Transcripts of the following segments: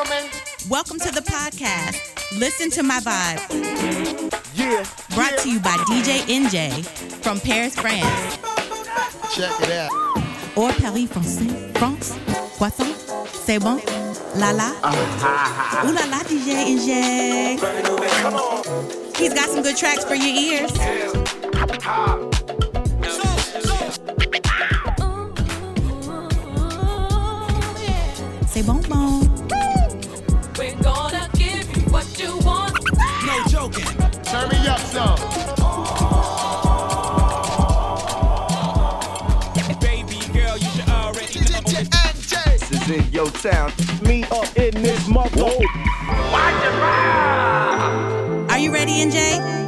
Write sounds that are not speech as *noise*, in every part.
gentlemen. Welcome to the podcast. Listen to my vibe. Yeah. Brought yeah. to you by DJ Enjay from Paris, France. Check it out. Or Paris, France. France. Poisson. C'est bon. La la. Uh-huh. Ooh la la, DJ Enjay. He's got some good tracks for your ears. C'est is in your town. Me up in this mother. Are you ready, Enjay?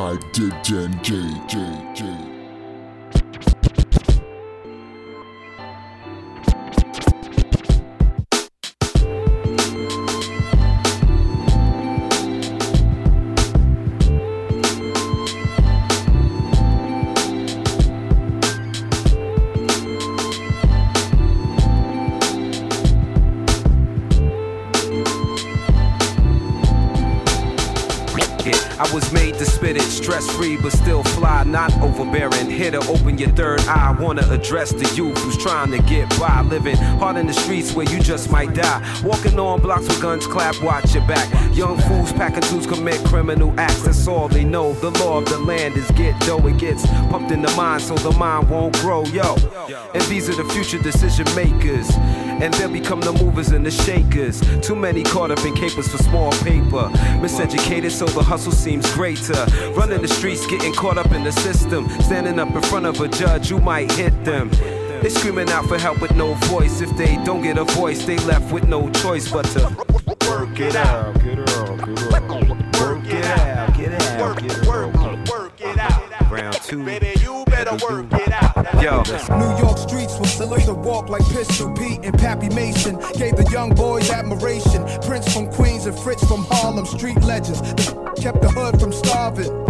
By DJ J J J. Wanna address the youth who's trying to get by, living hard in the streets where you just might die. Walking on blocks with guns, clap, watch your back. Young fools packing tools commit criminal acts. That's all they know. The law of the land is get dough. It gets pumped in the mind so the mind won't grow. Yo, and these are the future decision makers. And they'll become the movers and the shakers. Too many caught up in capers for small paper. Miseducated, so the hustle seems greater. Running the streets, getting caught up in the system. Standing up in front of a judge, you might hit them. They screaming out for help with no voice. If they don't get a voice, they left with no choice but to Work it out. Get out, get out. Work it out. get out, Work, get it out. work it out. Round two. Baby, you better work it out. Yo, New York streets will salute the walk like Pistol Pete and Pappy Mason. Gave the young boys admiration. Prince from Queens and Fritz from Harlem, street legends. The *laughs* kept the hood from starving.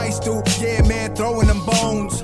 Yeah, man, throwing them bones.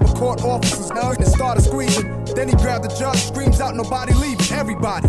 Having court officers now and started squeezing. Then he grabbed the judge, screams out, nobody leaving, everybody.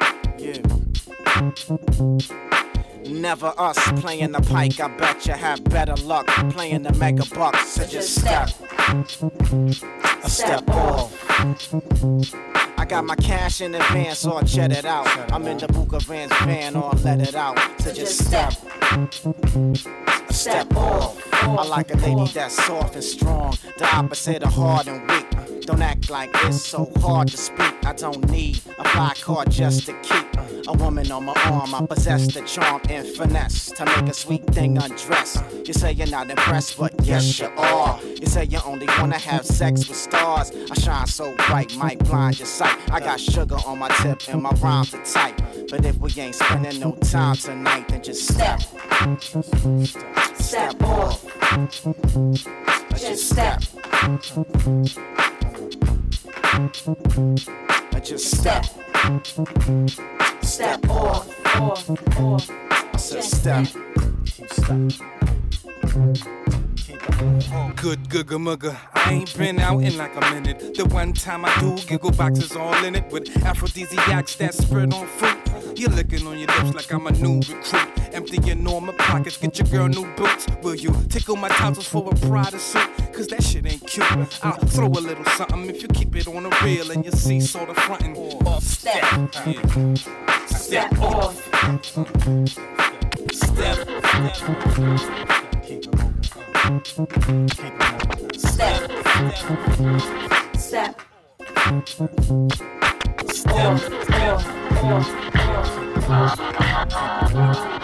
Never us playing the pike. I bet you have better luck playing the mega bucks. So just step, a step off. I got my cash in advance, so I jet it out. I'm in the Buka Vans van, or let it out. So just step, step off. I like a lady that's soft and strong, the opposite of hard and weak. Don't act like it's so hard to speak. I don't need a fly card just to keep a woman on my arm. I possess the charm and finesse to make a sweet thing undress. You say you're not impressed, but yes you are. You say you only wanna have sex with stars. I shine so bright, might blind your sight. I got sugar on my tip and my rhymes are tight. But if we ain't spending no time tonight, then just step, step off. I just step. I just step. Step off. Off. Off. I said step. Good googa mugga. I ain't been out in like a minute. The one time I do, giggle boxes all in it with aphrodisiacs that spread on fruit. You're licking on your lips like I'm a new recruit. Emptying all my pockets, get your girl new boots. Will you tickle my tonsils for a Prada suit? Cause that shit ain't cute. I'll throw a little something if you keep it on the real and you see sort of frontin'. Off step. Yeah. Step off. Step. Step. Step. Step. Big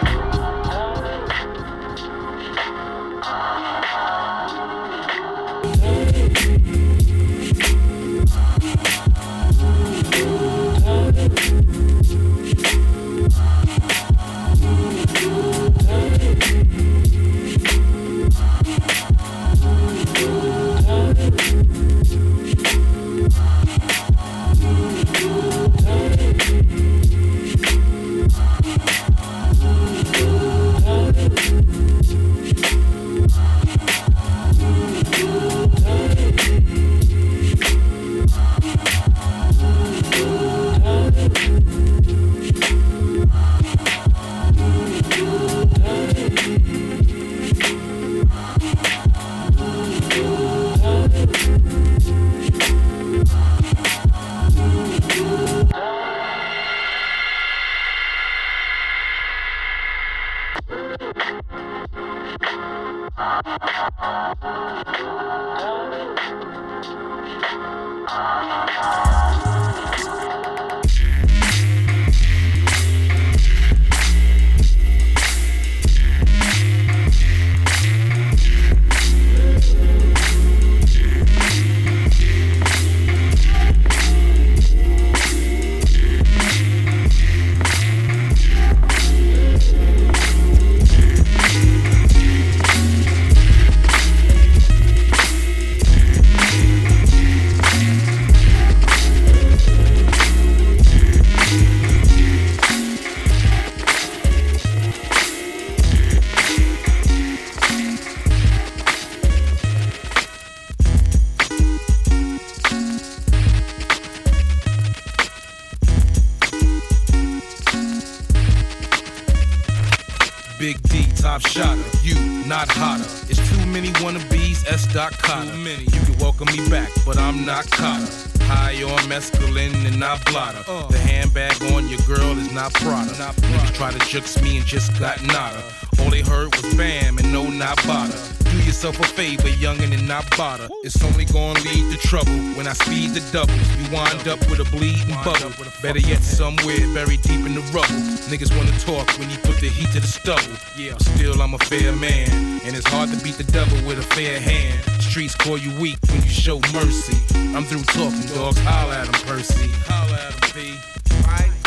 Better yet, somewhere buried deep in the rubble. Niggas wanna talk when you put the heat to the stubble. Yeah, still I'm a fair man, and it's hard to beat the devil with a fair hand. Streets call you weak when you show mercy. I'm through talking, dogs. Holla at 'em, Percy. Holla at 'em, P.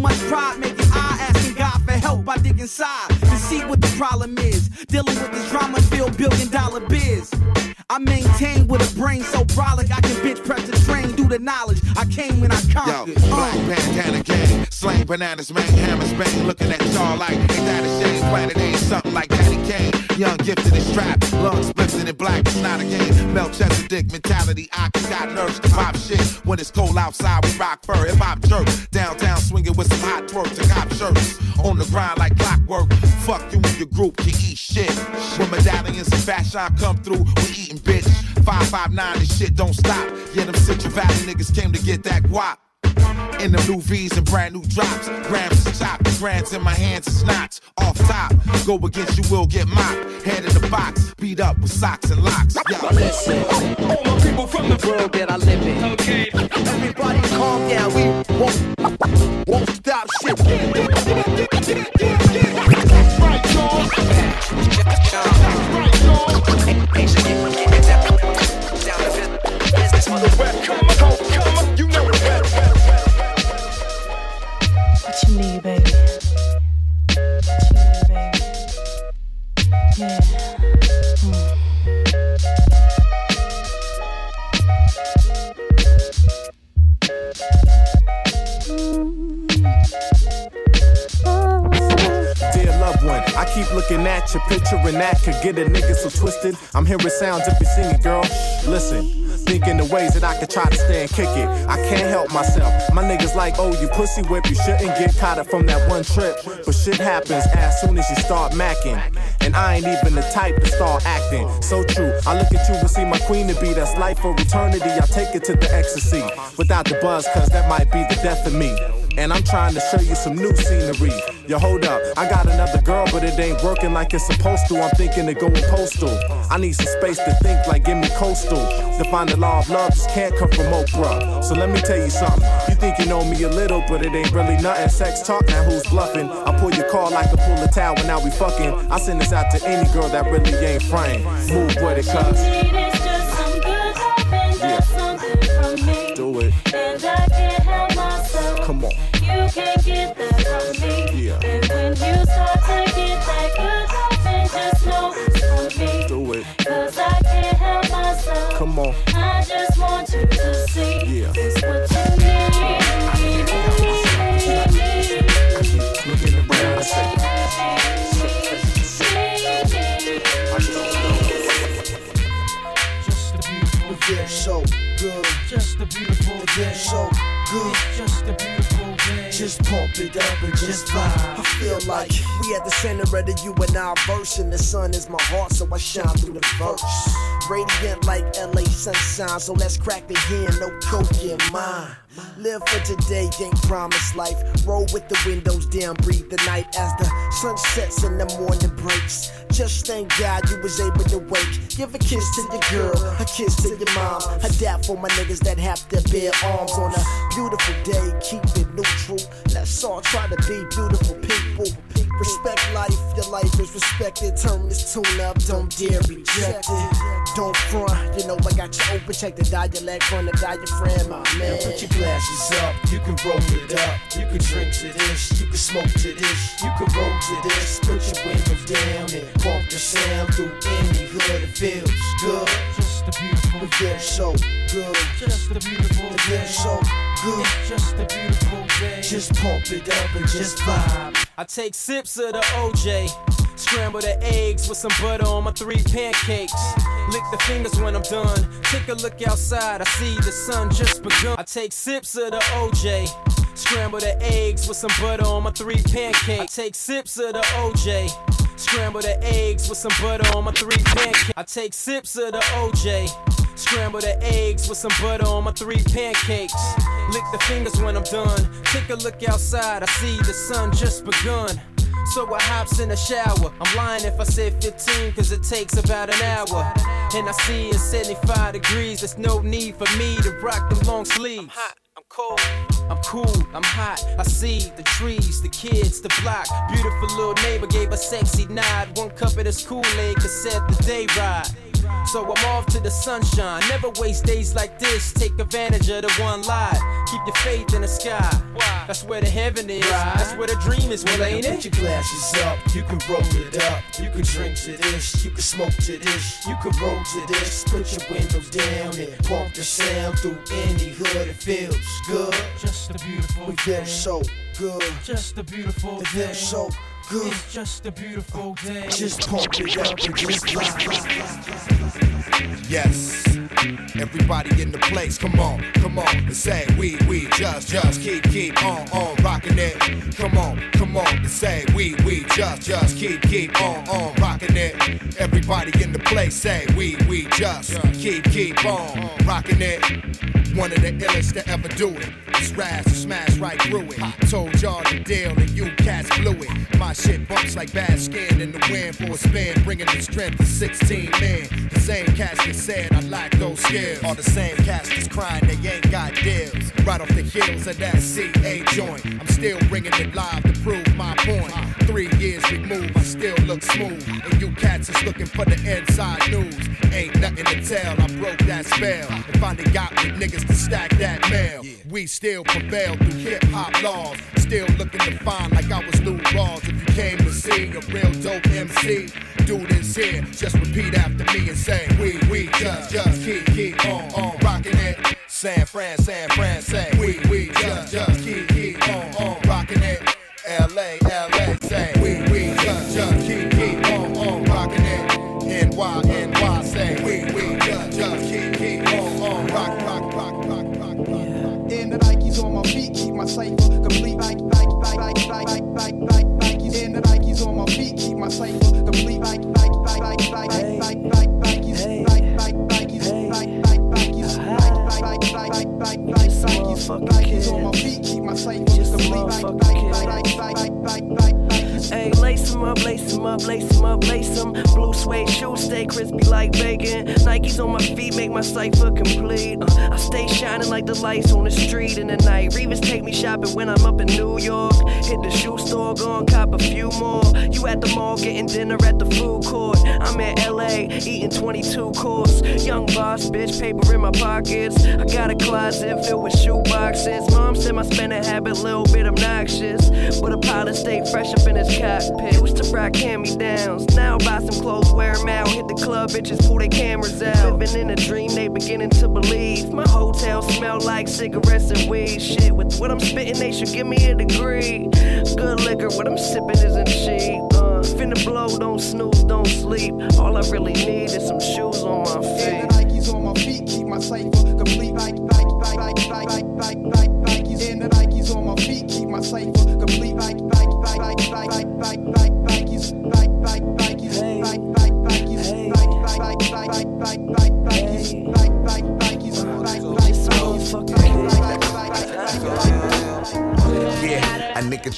much pride making I asking God for help. I dig inside to see what the problem is. Dealing with this drama filled billion dollar biz. I maintain with a brain so brolic I can bitch press the train due to knowledge. I came when I conquered. Yo, black Uh. bandana gang, slang bananas, man, hammers bang, looking at y'all like, ain't that a shame? Planet ain't something like Daddy Kane. Young, gifted and strapped, lungs in black, it's not a game. Melchizedek mentality, I got nerves to pop shit. When it's cold outside, we rock fur, hip hop jerk. Downtown swinging with some hot twerks and cop shirts. On the grind like clockwork, fuck you and your group can eat shit. When medallions and fashion come through, we eating bitch. 559, this shit don't stop. Yeah, them Central Valley niggas came to get that guap. In them new V's and brand new drops. Grams is chopped, grands in my hands is knots. Off top, go against you will get mopped. Head in the box, beat up with socks and locks. Yo. Listen, all my people from the world that I live in. Okay. Everybody calm down. We won't, won't stop shit. Right, y'all. What baby? One, I keep looking at you, picturing that could get a nigga so twisted. I'm hearing sounds if you sing it, girl. Listen. Thinking the ways that I could try to stay and kick it. I can't help myself. My niggas like, oh, you pussy whip, you shouldn't get caught up from that one trip. But shit happens as soon as you start macking. And I ain't even the type to start acting. So true. I look at you and see my queen to be. That's life for eternity. I take it to the ecstasy. Without the buzz, cause that might be the death of me. And I'm trying to show you some new scenery. Yo, hold up, I got another girl, but it ain't working like it's supposed to. I'm thinking of going postal. I need some space to think, like give me coastal. To find the law of love just can't come from Oprah. So let me tell you something. You think you know me a little, but it ain't really nothing. Sex talk, now who's bluffing? I pull your car like I pull a towel, and now we fucking. I send this out to any girl that really ain't framed. Move with it, cuz can't get that me. Yeah. And when you start good just Cause I can't help myself. Come on. I just want you to see. Yeah. A beautiful, yeah, just a beautiful, just a beautiful pump it up and just vibe. I feel like we at the center of the you and I verse, and the sun is my heart, so I shine through the verse. Radiant like LA sunshine, so let's crack the hand, no coke in mine. Live for today, ain't promised life. Roll with the windows down, breathe the night as the sun sets and the morning breaks. Just thank God you was able to wake. Give a kiss to your girl, a kiss to your mom. A dap for my niggas that have to bear arms on a beautiful day. Keep it neutral. Let's all try to be beautiful people. Respect life, your life is respected. Turn this tune up, don't dare reject it. Don't front, you know I got you open. Check the dialect from the diaphragm, my man. Put your glasses up, you can roll it up. You can drink to this, you can smoke to this, you can roll to this. Put your windows down and bump the sound through any hood. It feels good. Just a beautiful It feels so good. Just a beautiful It feels so good. Just a beautiful day. Just pump it up and just vibe. I take sips of the OJ. Scramble the eggs with some butter on my three pancakes. Lick the fingers when I'm done. Take a look outside, I see the sun just begun. I take sips of the OJ. Scramble the eggs with some butter on my three pancakes. I take sips of the OJ. Scramble the eggs with some butter on my three pancakes. I take sips of the OJ. Scramble the eggs with some butter on my three pancakes. Lick the fingers when I'm done. Take a look outside, I see the sun just begun. So I hops in the shower. I'm lying if I said 15, cause it takes about an hour. And I see it's 75 degrees, there's no need for me to rock the long sleeves. Hot, I'm cold. I'm cool, I'm hot. I see the trees, the kids, the block. Beautiful little neighbor gave a sexy nod. One cup of this Kool-Aid could set the day right. So I'm off to the sunshine. Never waste days like this. Take advantage of the one life. Keep your faith in the sky. That's where the heaven is. That's where the dream is. Well, ain't Put it? your glasses up, you can roll it up. You can drink to this, you can smoke to this, you can roll to this. Put your windows down and pump the sound through any hood. It feels good. Just a beautiful We feel so good. Just a beautiful It feels so good. It's just a beautiful day. Just pump it up and just vibe. Yes. Everybody in the place, come on, come on, and say we, we, just, just keep, keep on, on, rocking it. Come on, come on, and say we, we, just, just keep, keep on, on, rocking it. Everybody in the place, say we, we, just keep, keep on, rocking it. One of the illest to ever do it. It's to smash right through it. Told y'all the deal and you cats blew it. My shit bumps like bad skin in the wind for a spin, bringing the strength to 16 men. The same cats that said I lack those skills. Are the same cats that's crying they ain't got deals. Right off the heels of that CA joint. I'm still bringing it live to prove my point. Three years removed, I still look smooth. And you cats is looking for the inside news. Ain't nothing to tell, I broke that spell. And finally got with niggas to stack that mail. We still prevail through hip hop laws. Still looking to find like I was Lou Rawls. You came to see a real dope MC, do this here. Just repeat after me and say, We, we just, just keep, keep on, on, rocking it. San Fran, San Fran, say, We, we just, just keep, keep on, shopping when I'm up in New York. Hit the shoe store, go and cop a few more. You at the mall getting dinner at the food court. I'm in LA eating 22 course. Young boss, bitch, paper in my pockets. I got a closet filled with shoe boxes. Mom said my spending habit little bit obnoxious, but a pilot stay fresh up in his cockpit. Used to rock hand-me-downs. Now buy some clothes, wear 'em out. The club, bitches pull their cameras out. Living in a dream, they beginning to believe. My hotel smell like cigarettes and weed. Shit, with what I'm spitting, they should give me a degree. Good liquor, what I'm sipping isn't cheap. Uh, finna blow, don't snooze, don't sleep. All I really need is some shoes on my feet. And the Nikes on my feet keep my cipher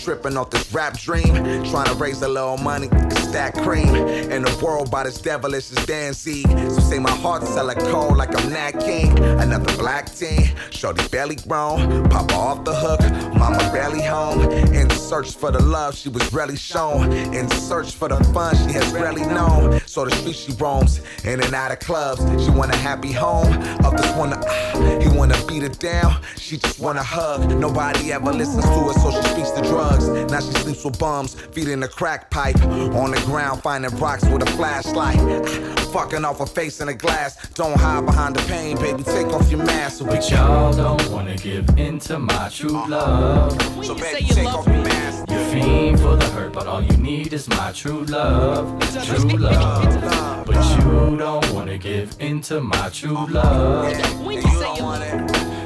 tripping off this rap dream. Trying to raise a little money, stack cream. In the world by this devilish is dancing. So say my heart sell a cold like I'm Nat King. Another black teen, shorty barely grown. Papa off the hook, mama barely home. In search for the love she was rarely shown. In search for the fun she has rarely known. So the street she roams, in and out of clubs. She want a happy home. Others wanna, ah, he wanna beat her down. She just wanna hug. Nobody ever listens to her, so she speaks to drugs. Now she sleeps with bums, feeding a crack pipe. On the ground, finding rocks with a flashlight. Fucking off her face in a glass. Don't hide behind the pain, baby. Take off your mask. So But y'all don't wanna give in to my true love. So baby, take off your mask. You fiend for the hurt, but all you need is my true love. True love. But you don't wanna give in to my true love.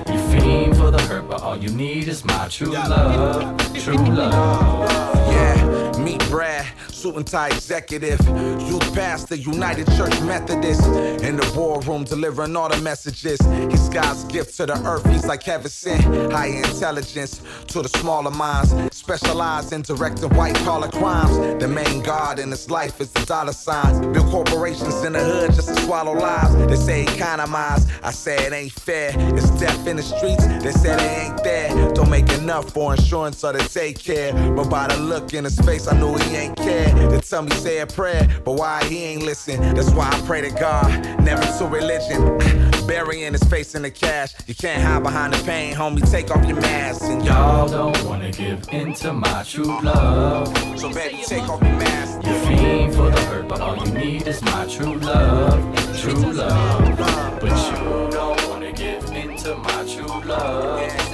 You fiend for the hurt, but all you need is my true love. True *laughs* love. Yeah, meet Brad, tie executive, youth pastor, United Church Methodist. In the war room, delivering all the messages. He's God's gift to the earth, he's like heaven sent. High intelligence to the smaller minds, specialized in directing white collar crimes. The main God in his life is the dollar signs. Build corporations in the hood just to swallow lives. They say economize, I say it ain't fair. It's death in the streets, they said it ain't there. Don't make enough for insurance or to take care. But by the look in his face, I knew he ain't care. They tell me say a prayer, but why he ain't listen? That's why I pray to God, never to religion. Burying his face in the cash. You can't hide behind the pain, homie. Take off your mask and Y'all don't wanna give in to my true love. So baby, take off your mask. You're fiend for the hurt, but all you need is my true love. True love. But you don't wanna give in to my true love.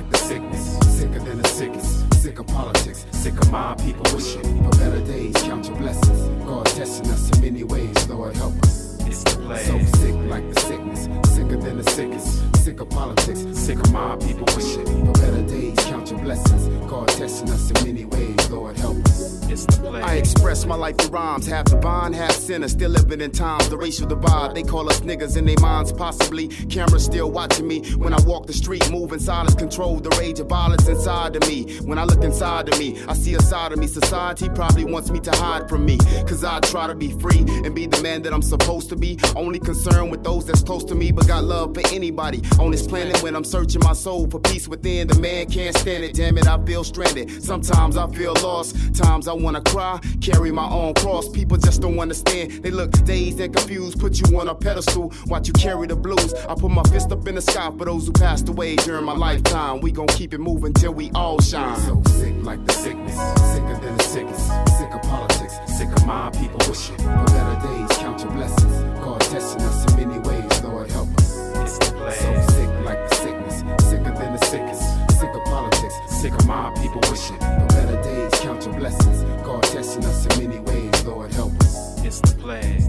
Like the sickness, sicker than the sickest. Sick of politics, sick of my people wishing for better days. Count your blessings. God testing us in many ways, Lord help us. The play. So sick like the sickness, sicker than the sickest. Sick of politics, sick of my people wishing for better days. Count your blessings. God testing us in many ways, Lord help us. It's the play. I express my life through rhymes, half divine, half sinner. Still living in times, the racial divide. They call us niggas in their minds, possibly. Cameras still watching me when I walk the street, moving silence, control the rage of violence inside of me. When I look inside of me, I see a side of me. Society probably wants me to hide from me. Cause I try to be free and be the man that I'm supposed to be. Only concerned with those that's close to me, but got love for anybody on this planet. When I'm searching my soul for peace within, the man can't stand it. Damn it, I feel stranded. Sometimes I feel lost. Times I wanna cry, carry my own cross. People just don't understand. They look dazed and confused, put you on a pedestal, watch you carry the blues. I put my fist up in the sky for those who passed away during my lifetime. We gon' keep it moving till we all shine. So sick like the sickness, sicker than the sickest. Sick of politics, sick of my people wishing for better days. Count your blessings. God testing us in many ways, Lord help us. It's the play. So sick like the sickness, sicker than the sickest. Sick of politics, sick of my people wishing for better days. Count your blessings. God testing us in many ways, Lord help us. It's the play.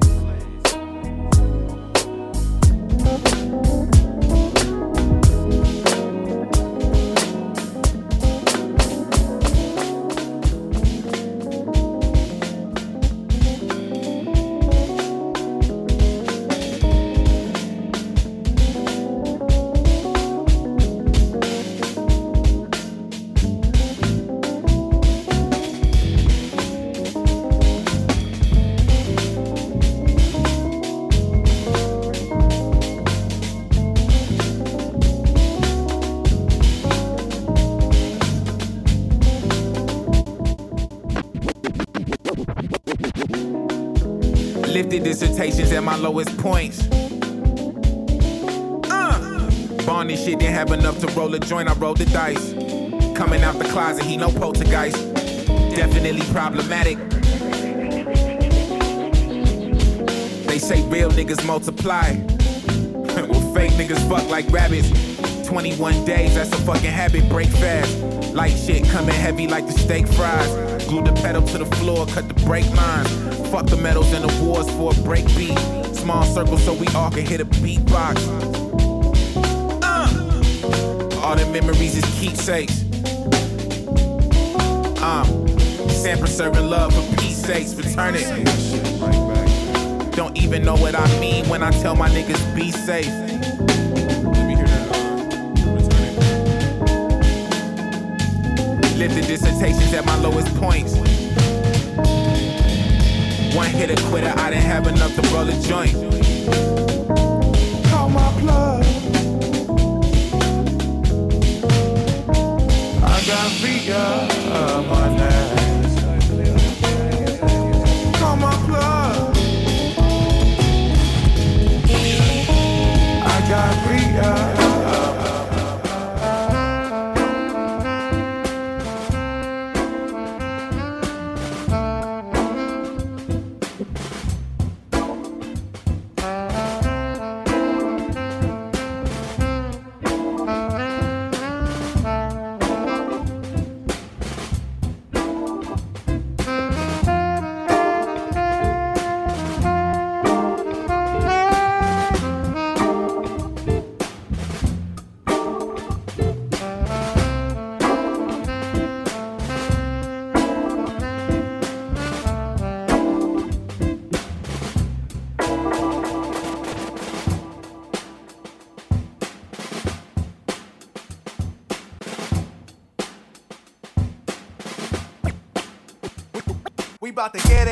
Lifted at my lowest points. Uh. Barney shit didn't have enough to roll a joint, I rolled the dice. Coming out the closet, he no poltergeist. Definitely problematic. They say real niggas multiply. *laughs* well, fake niggas fuck like rabbits. 21 days, that's a fucking habit, break fast. Light shit coming heavy like the steak fries. Glue the pedal to the floor, cut the brake lines. Fuck the medals and awards for a break beat. Small circle so we all can hit a beatbox. Uh. All the memories is keepsakes. Um, Sanford serving love for peace sakes, return it. Don't even know what I mean when I tell my niggas be safe. Lived the dissertations at my lowest points. One hitter quitter, I didn't have enough to roll a joint. Call my plug. I got Via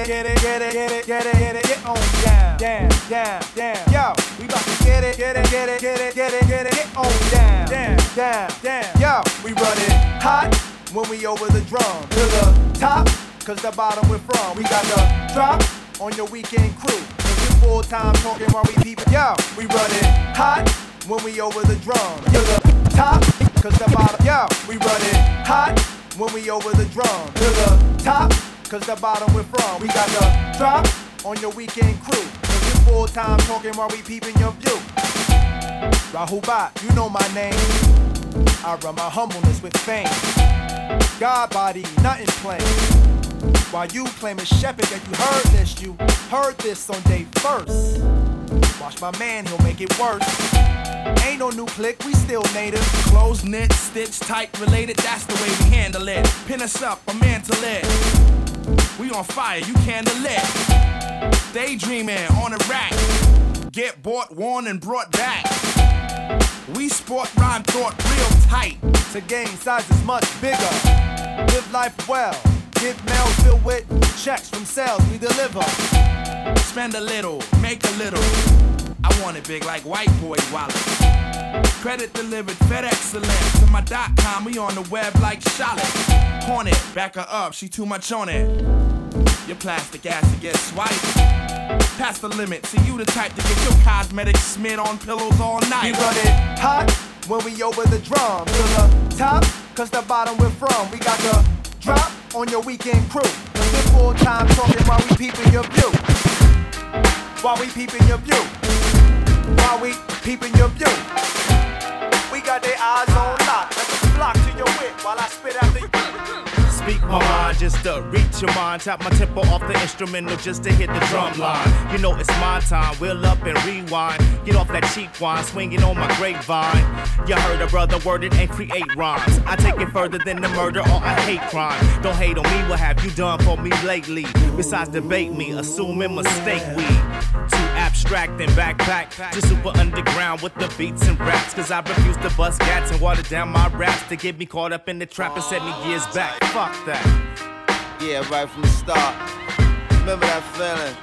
get it, get it, get it, get it, get it, get on down, down, down, down. Yo, we about to get it, get it, get it, get it, get it, get it, get on down, down, down, down. Yo, we run it hot when we over the drum to the top, cause the bottom we're from. We got the drop on your weekend crew. Cause we full time talking while we peeping. Yo, we run it hot when we over the drum to the top, cause the bottom. Yo, we run it hot when we over the drum to the top. Cause the bottom we're from. We got the drop on your weekend crew. Cause we full time talking while we peeping your view. Rahul Bhat, you know my name. I run my humbleness with fame. God body, nothing plain. While you claiming Shepherd that you heard this, you heard this on day first. Watch my man, he'll make it worse. Ain't no new click, we still native. Close knit, stitch tight, related, that's the way we handle it. Pin us up, a man to lit. We on fire, you candle lit. Daydreaming on a rack. Get bought, worn, and brought back. We sport rhyme thought real tight. To gain sizes much bigger. Live life well. Get mail filled with checks from sales we deliver. Spend a little, make a little. I want it big like white boy wallet. Credit delivered, FedEx excellent. To my dot com, we on the web like Charlotte. Hornet, back her up, she too much on it. Your plastic ass to get swiped. Past the limit, see you the type to get your cosmetics smeared on pillows all night. We run it hot when we over the drum to the top, cause the bottom we're from. We got the drop on your weekend crew. Cause we're full time talking while we peeping your view. While we peeping your view. While we peeping your view. We got their eyes on lock. Let them flock to your wit while I spit out the Speak my mind just to reach your mind. Tap my tempo off the instrumental just to hit the drum line. You know it's my time. Wheel up and rewind. Get off that cheap wine, swinging on my grapevine. You heard a brother word it and create rhymes. I take it further than the murder or a hate crime. Don't hate on me. What have you done for me lately? Besides debate me, assuming mistake we abstract and backpack to super underground with the beats and raps. Cause I refuse to bust gats and water down my raps to get me caught up in the trap and set me years back. Fuck that. Yeah, right from the start. Remember that feeling?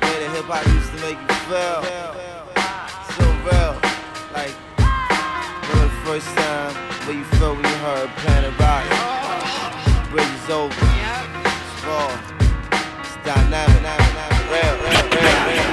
The way the hip hop used to make you feel. So real. Like, remember the first time where you felt when you heard Planet Rock? Bridge is over. It's fall. It's dynamic. Real, real, real, real,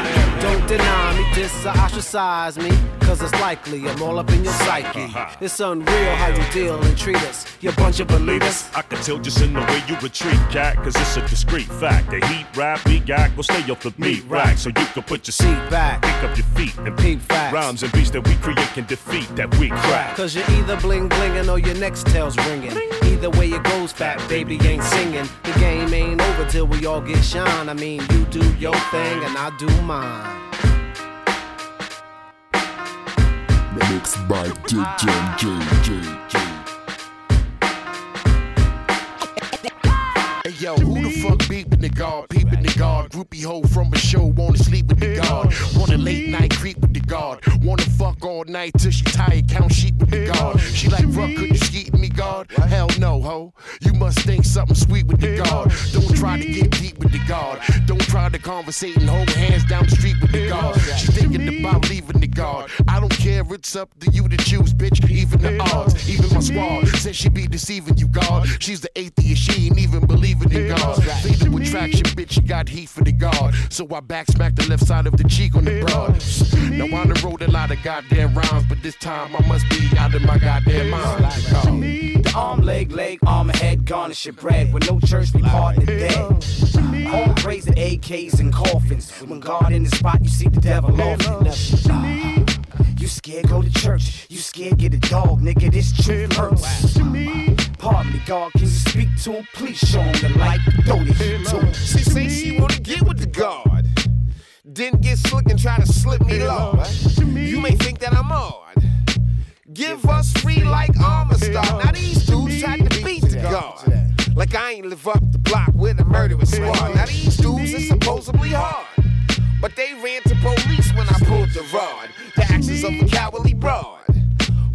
deny me, diss or ostracize me, cause it's likely I'm all up in your psyche. Uh-huh. It's unreal how you deal and treat us, you bunch of believers. I can tell just in the way you retreat, cat, cause it's a discreet fact. The heat rap we got will stay off the meat rack, so you can put your seat back, pick up your feet, and peep facts. Rhymes and beats that we create can defeat that we crack. Cause you're either bling blinging or your next tail's ringing. Either way it goes, fat baby ain't singing. The game ain't over till we all get shine. I mean, you do your thing and I do mine. Mixed by DJ J. yo, who the fuck beeping the guard? Peeping the guard. Groupie hoe from a show, wanna sleep with the guard. Wanna late night creep with the guard. Wanna fuck all night till she tired, count sheep with the guard. She like, fuck, could you skeet me, guard? Hell no, ho. You must think something sweet with the guard. Don't try to get deep with the guard. Don't try to conversate and hold hands down the street with the guard. She thinking about leaving the guard. I don't care, it's up to you to choose, bitch. Even the odds, even my squad says she be deceiving you, God. She's the atheist, she ain't even believing in God. Fatal attraction, bitch, you got heat for the God. So I back smack the left side of the cheek on the broad. Now I done wrote a lot of goddamn rhymes, but this time I must be out of my goddamn mind. The arm, leg, leg, arm, head, garnish your bread. With no church, we pardon the dead. Home raising AKs and coffins. When God in the spot, you see the devil often. You scared, go to church. You scared, get a dog, nigga. This truth hurts. Pardon me, God, can you speak to him? Please show him the light. The heat to him. She say she wanna get with the guard. Didn't get slick and try to slip me low. You may think that I'm odd. Give us free like armor star. Now these dudes tried to beat the guard. Like I ain't live up the block with a murderous squad. Now these dudes are supposedly hard. But they ran to police when I pulled the rod. The actions of a cowardly broad.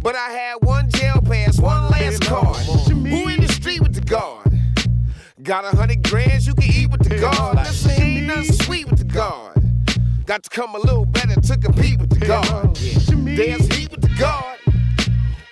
But I had one jail pass, one last card. Who in the street with the guard? Got a hundred grands you can eat with the guard. Listen, ain't nothing sweet with the guard. Got to come a little better to compete with the guard. There's heat with the guard.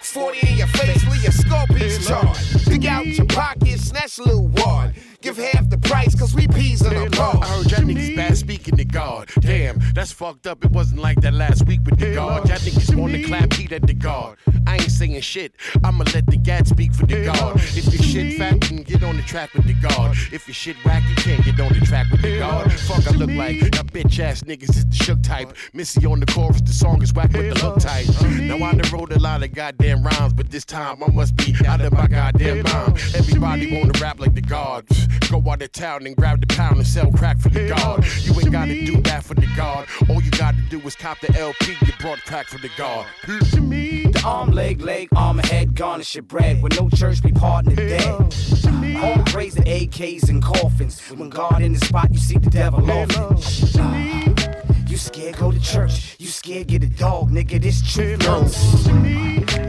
40 in your face, leave your scorpions charged. Dig out your pocket, snatch a little wad. Give half the price, cause we peas in a car. I heard y'all niggas bad speaking to God. Damn, that's fucked up. It wasn't like that last week with the guard. Y'all niggas want to clap heat at the guard. I ain't saying shit. I'ma let the gat speak for the guard. If your shit fat, then get on the track with the guard. If your shit whack, you can't get on the track with the guard. Fuck, I look like a bitch ass niggas is the shook type. Missy on the chorus, the song is whack, with the hook type. Now I done wrote a lot of goddamn rhymes, but this time I must be out of my goddamn mind. Everybody wanna rap like the guard. Go out of town and grab the pound and sell crack for the guard. You ain't gotta do that for the guard. All you gotta do is cop the LP, you brought crack for the guard. The arm, leg, leg, arm, head, garnish your bread. With no church, we pardon the dead. Home raising AKs and coffins. When God in the spot, you see the devil often. You scared, go to church. You scared, get a dog, nigga. This truth hurts.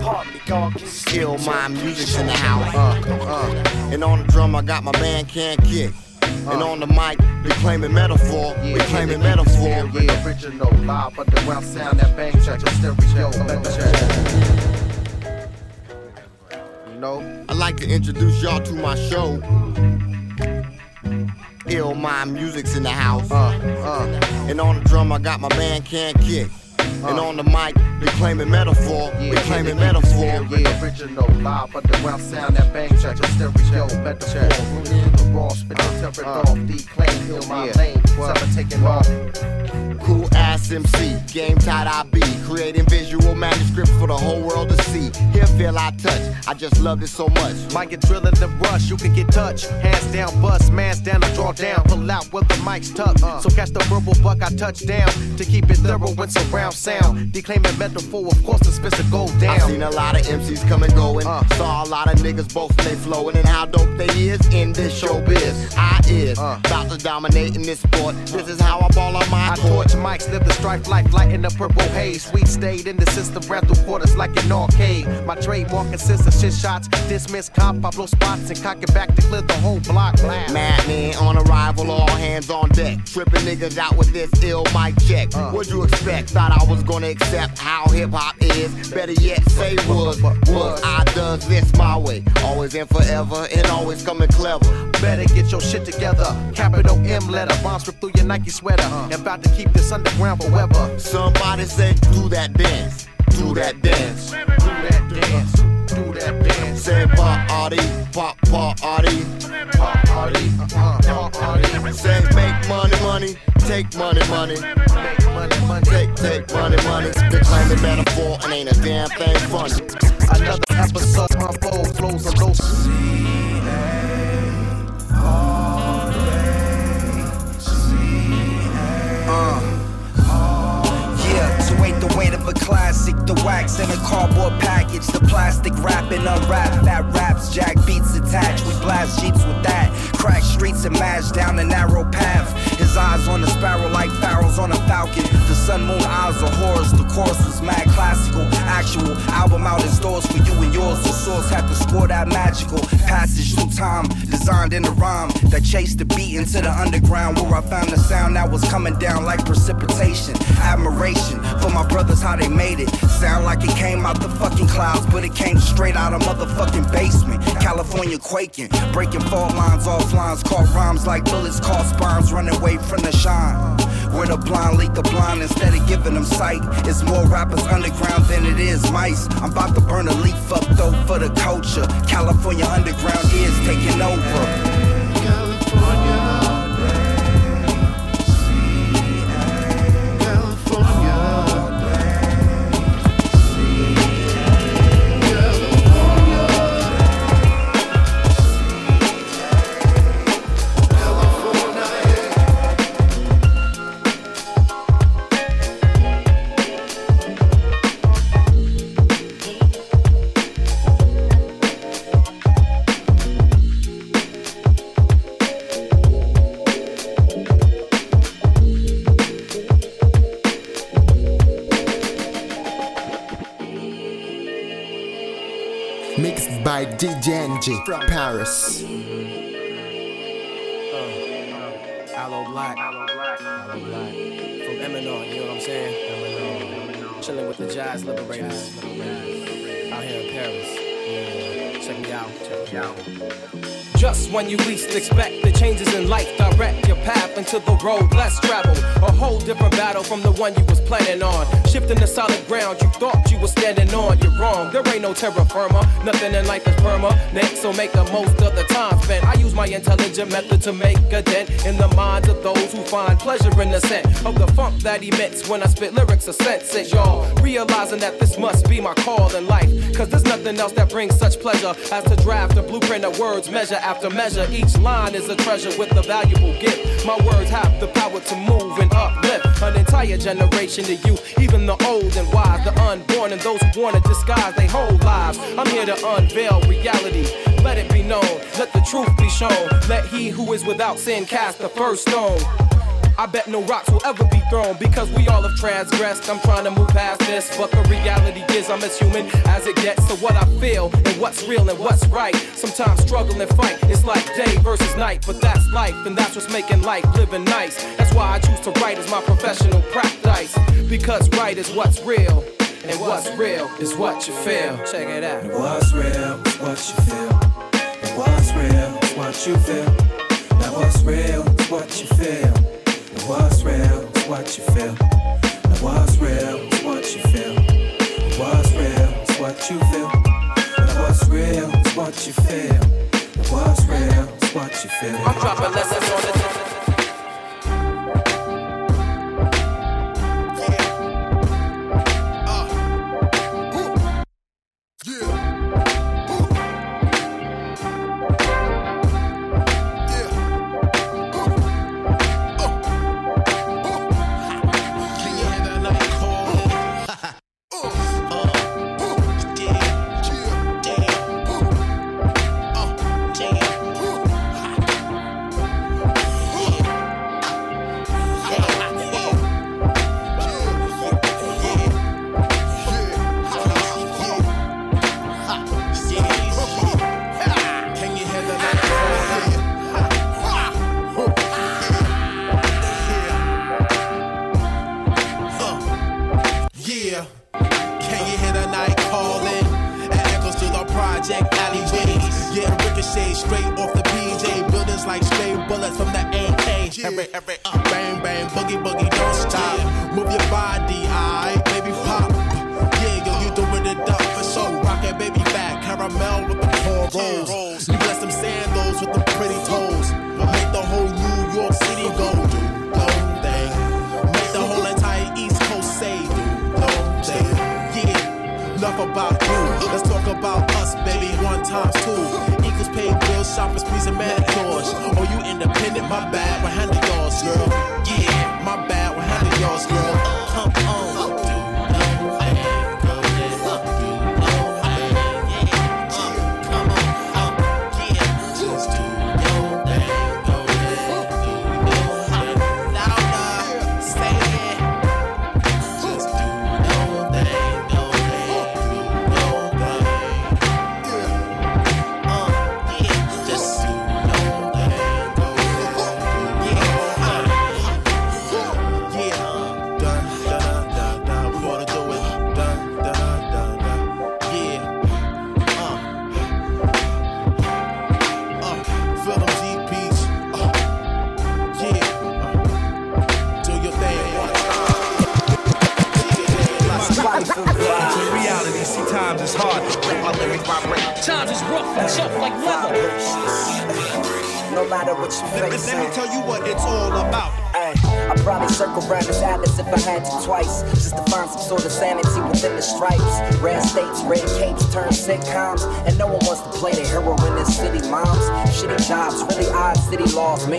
Pardon God, can Still my music's in the house. Uh, uh. And on the drum, I got my band can't kick. And on the mic, we claiming metaphor. we claiming metaphor. Yeah, original, live underground sound that bang check your stereo. Let check. You know, I'd like to introduce y'all to my show. Ill Mind Music's in the house. Uh, uh. And on the drum, I got my band can't kick. And on the mic, we claiming metaphor. we claiming metaphor. Yeah, original, live underground sound that bang check your stereo. Metaphor, rooted in the raw, spit and tear it off. Declaime, heal my lane, seven taking off. Cool ass MC, game tight I be. Creating visual manuscripts for the whole world to see. Here feel I touch, I just love it so much. Might get drilled in the rush, you can get touched. Hands down, bust, man's down to draw down. Pull out with the mic's tucked. Uh. So catch the verbal buck, I touch down. To keep it thorough when surround sound. Declaiming metaphor, of course, the spits to go down. I seen a lot of MCs come and going. Uh. Saw a lot of niggas both they flowing. And how dope they is in this showbiz. I is uh. about to dominate in this sport. This is how I ball on my I court. torch mics, live the strife life, light in the purple haze. We stayed in the system ran through quarters like an arcade. My trademark consists of shit shots, dismiss cop, I blow spots and cock it back to clear the whole block. Laugh. Madman on arrival, all hands on deck. Tripping niggas out with this ill mic check. Uh. What'd you expect? Thought I was gonna accept how hip hop is. Better yet, say was. Was I does this my way. Always and forever, and always coming clever. Better get your shit together. Capital M letter, bombs rip through your Nike sweater. And about to keep this underground forever. Somebody say, do that dance. Do that dance. Do that dance. Do that dance. Say party, pop party, pop party, uh, pop party. Say make money, money, take money, money, make money, money, take, take money, money. They claim it metaphor and ain't a damn thing funny. Another episode, unfold flows of those. To the wax in a cardboard package, the plastic wrapping unwrapped, That raps, jack beats attached. We blast jeeps with that, crack streets and mash down the narrow path. His eyes on the sparrow like pharaohs on a falcon. The sun, moon, eyes of Horus. The chorus was mad classical, actual album out in stores for you and yours. The source had to score that magical passage through time, designed in a rhyme that chased the beat into the underground, where I found the sound that was coming down like precipitation. Admiration for my brothers, how they made it. Sound like it came out the fucking but it came straight out of motherfucking basement. California quaking, breaking fault lines off lines, caught rhymes like bullets, caught spines, running away from the shine. Where the blind lead the blind instead of giving them sight. It's more rappers underground than it is mice. I'm about to burn a leaf up though for the culture. California underground is taking over. DJ Enjay from Paris. Uh, uh, Aloe Blacc. Aloe Blacc. Aloe Blacc. From Eminem, you know what I'm saying? Eminem. Chilling with the Jazz Liberatorz. Out here in Paris. Yeah. Check me out. Check me out. Just when you least expect the changes in life direct your path into the road less traveled. A whole different battle from the one you was planning on. Shifting the solid ground you thought you was standing on. You're wrong, there ain't no terra firma. Nothing in life is permanent, so make the most of the time spent. I use my intelligent method to make a dent in the minds of those who find pleasure in the scent of the funk that emits when I spit lyrics of sense. It, y'all realizing that this must be my call in life. Cause there's nothing else that brings such pleasure as to draft a blueprint of words measure after measure. Each line is a treasure with a valuable gift. My words have the power to move and uplift an entire generation of youth, even the old and wise, the unborn, and those who wanna disguise their whole lives. I'm here to unveil reality. Let it be known, let the truth be shown. Let he who is without sin cast the first stone. I bet no rocks will ever be thrown because we all have transgressed. I'm trying to move past this, but the reality is I'm as human as it gets. So what I feel and what's real and what's right. Sometimes struggle and fight. It's like day versus night, but that's life, and that's what's making life living nice. That's why I choose to write as my professional practice because right is what's real. And what's real is what you feel. Check it out. What's real is what you feel. And what's real is what you feel. Now what's real is what you feel. What's real what you feel. Now what's real what you feel. And what's real what you feel. Now what's real what you feel. And what's real what you feel. I'm dropping lessons on the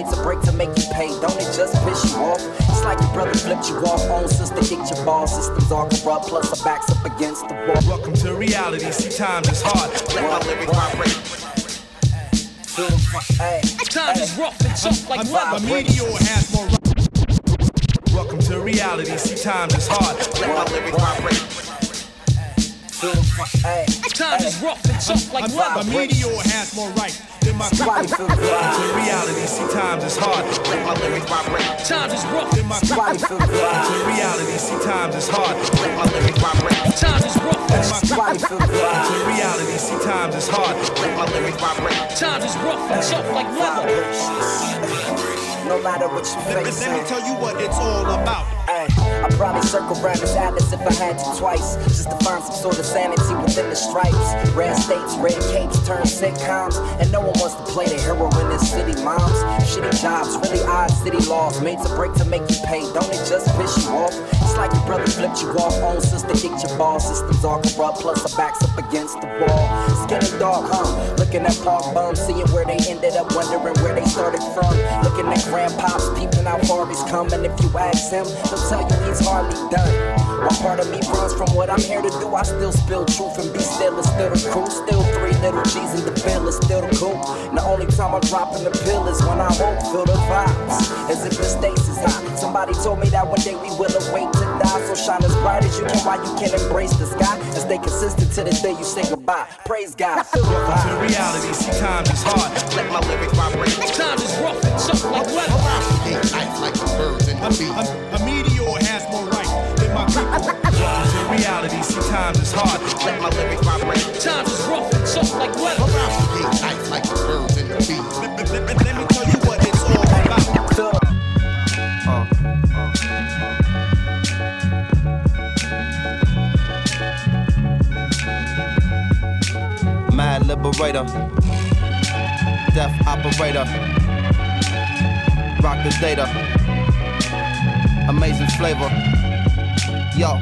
made to break to make you pay. Don't it just piss you off? It's like your brother flipped you off, own sister kicked your ball, systems all corrupt, plus our backs up against the wall. Welcome to reality, see times is hard. Let my lyrics vibrate. Times is rough and tough like A leather. meteor has more. Welcome to reality, see times is hard. Let my lyrics vibrate. Rough and tough like A leather. meteor has more right than my Welcome to reality, see times is hard. My lyrics vibrate. Times is rough. Than my Welcome to reality, see times is hard. Let my lyrics vibrate. Times is rough. Welcome to reality, see times is hard. My lyrics vibrate. Times is rough and tough like leather. No matter what you Let me, face. let me tell you what it's all about. Ay, I'd probably circle around this atlas if I had to twice, just to find some sort of sanity within the stripes. Red states, red capes, turn sitcoms, and no one wants to play the hero in this city. Moms, shitty jobs, really odd city laws, made to break to make you pay. Don't it just piss you off? It's like your brother flipped you off, own sister kicked your ball, systems all corrupt, plus our backs up against the wall. Skinny dog, huh? Looking at park bums, seeing where they ended up, wondering where they started from. Looking at grandpops, peeping far he's come, and if you ask him, he'll tell you he's hardly done. One part of me runs from what I'm here to do. I still spill truth and be still, it's still the cool. Still three little G's in the bill, it's still the cool. And the only time I'm dropping the pill is when I hope feel the vibes, as if the stakes is high. Somebody told me that one day we will await to die. So shine as bright as you can while you can embrace the sky and stay consistent to the day you say goodbye. Praise God, feel the Welcome to reality, see times is hard. Let my lyrics vibrate. Times is rough and tough like leather. A, a, a meteor reality, see times is hard. Let my lyrics vibrate. Times is rough and tough like leather. Let, let- let- let me tell you what it's all about. Mad liberator, death operator, rock the data, amazing flavor. Yo,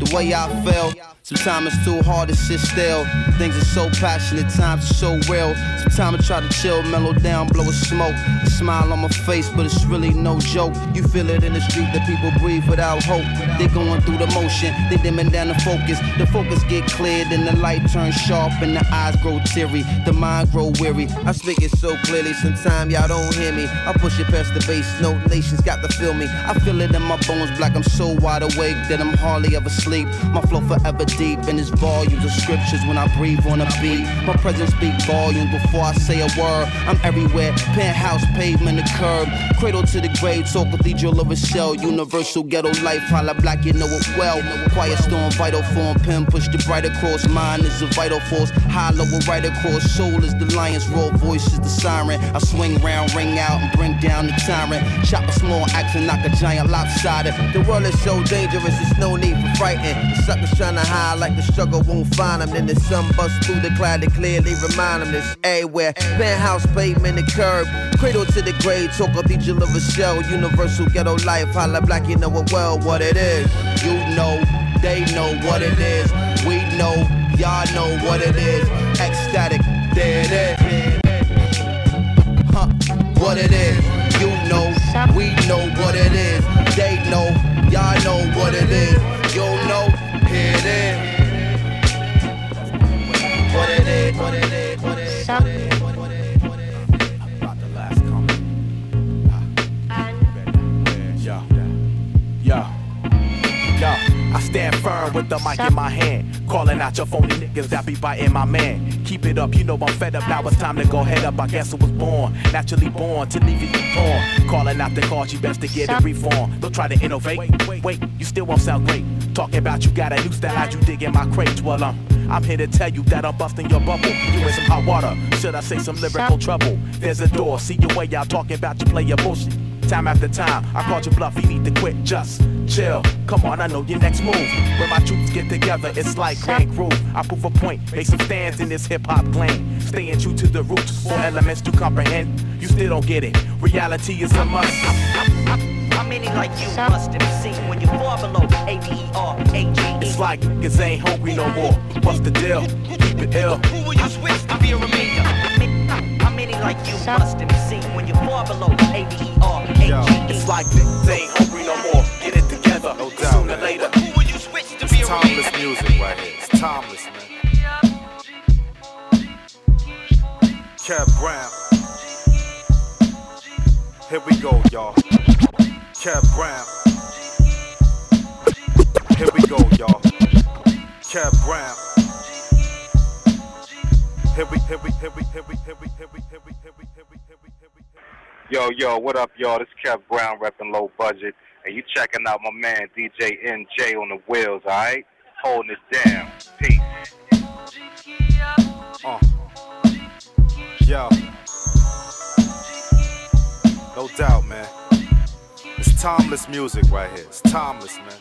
the way I feel, sometimes it's too hard to sit still. Things are so passionate, times are so real. Sometimes I try to chill, mellow down, blow a smoke. A smile on my face, but it's really no joke. You feel it in the street that people breathe without hope. They're going through the motion, they dimming down the focus. The focus get cleared, and the light turns sharp, and the eyes grow teary, the mind grow weary. I speak it so clearly, sometimes y'all don't hear me. I push it past the base, no nations got to feel me. I feel it in my bones, black. I'm so wide awake that I'm hardly ever sleep. My flow forever deep in its volumes of scriptures when I breathe on a beat. My presence speak volumes before I say a word. I'm everywhere, penthouse, pavement, the curb. Cradle to the grave, talk cathedral of a shell. Universal ghetto life, holla black, you know it well. Quiet storm, vital form, pen push the bright across. Mind is a vital force, hollow right across. Soul is the lion's roar, voice is the siren. I swing round, ring out, and bring down the tyrant. Chop a small axe and knock a giant lopsided. The world is so dangerous, there's no need for frightened. The suckers trying to hide like the struggle won't find them. Then the sun busts through the cloud to clearly remind them this everywhere. Penthouse, pavement, the curb. Cradle to the grave, talk cathedral of a shell. Universal ghetto life, holla black, you know it well what it is. You know, they know what it is. We know, y'all know what it is. Ecstatic, there it is. Mic in my hand, calling out your phony niggas that be biting my man. Keep it up, you know I'm fed up. Now it's time to go head up. I guess I was born, naturally born to leave you torn. Calling out the cause, you best to get it reformed. Don't try to innovate. Wait, wait, wait, you still won't sound great. Talking about you got a new style, how'd you dig in my crates? Well, um, I'm here to tell you that I'm busting your bubble. You in some hot water, should I say some lyrical trouble? There's a door, see your way out talking about you play your bullshit. Time after time, I called you bluff, you need to quit, just chill. Come on, I know your next move. When my troops get together, it's like Grand Groove. I prove a point, make some stands in this hip hop glen. Staying true to the roots, four elements to comprehend. You still don't get it, reality is a must. How many like you must have seen when you fall below A-V-E-R-A-G-E? It's like niggas ain't hungry no more. What's the deal? Keep it ill. Who will you switch to be a remainder? How many like you must have seen when you fall below A-V-E-R-A-G-E? Yo, it's like niggas ain't hungry timeless music right here. It's timeless, man. Kev Brown. Here we go, y'all. Kev Brown. Here we go, y'all. Kev Brown. Here we, here we, here we, here we, here we, here we, here we, here we, here we. Yo, yo, what up, y'all? This Kev Brown repping low budget, and you checking out my man DJ Enjay on the wheels, alright? Holding it down. Peace. Uh. Yo. No doubt, man. It's timeless music right here. It's timeless, man.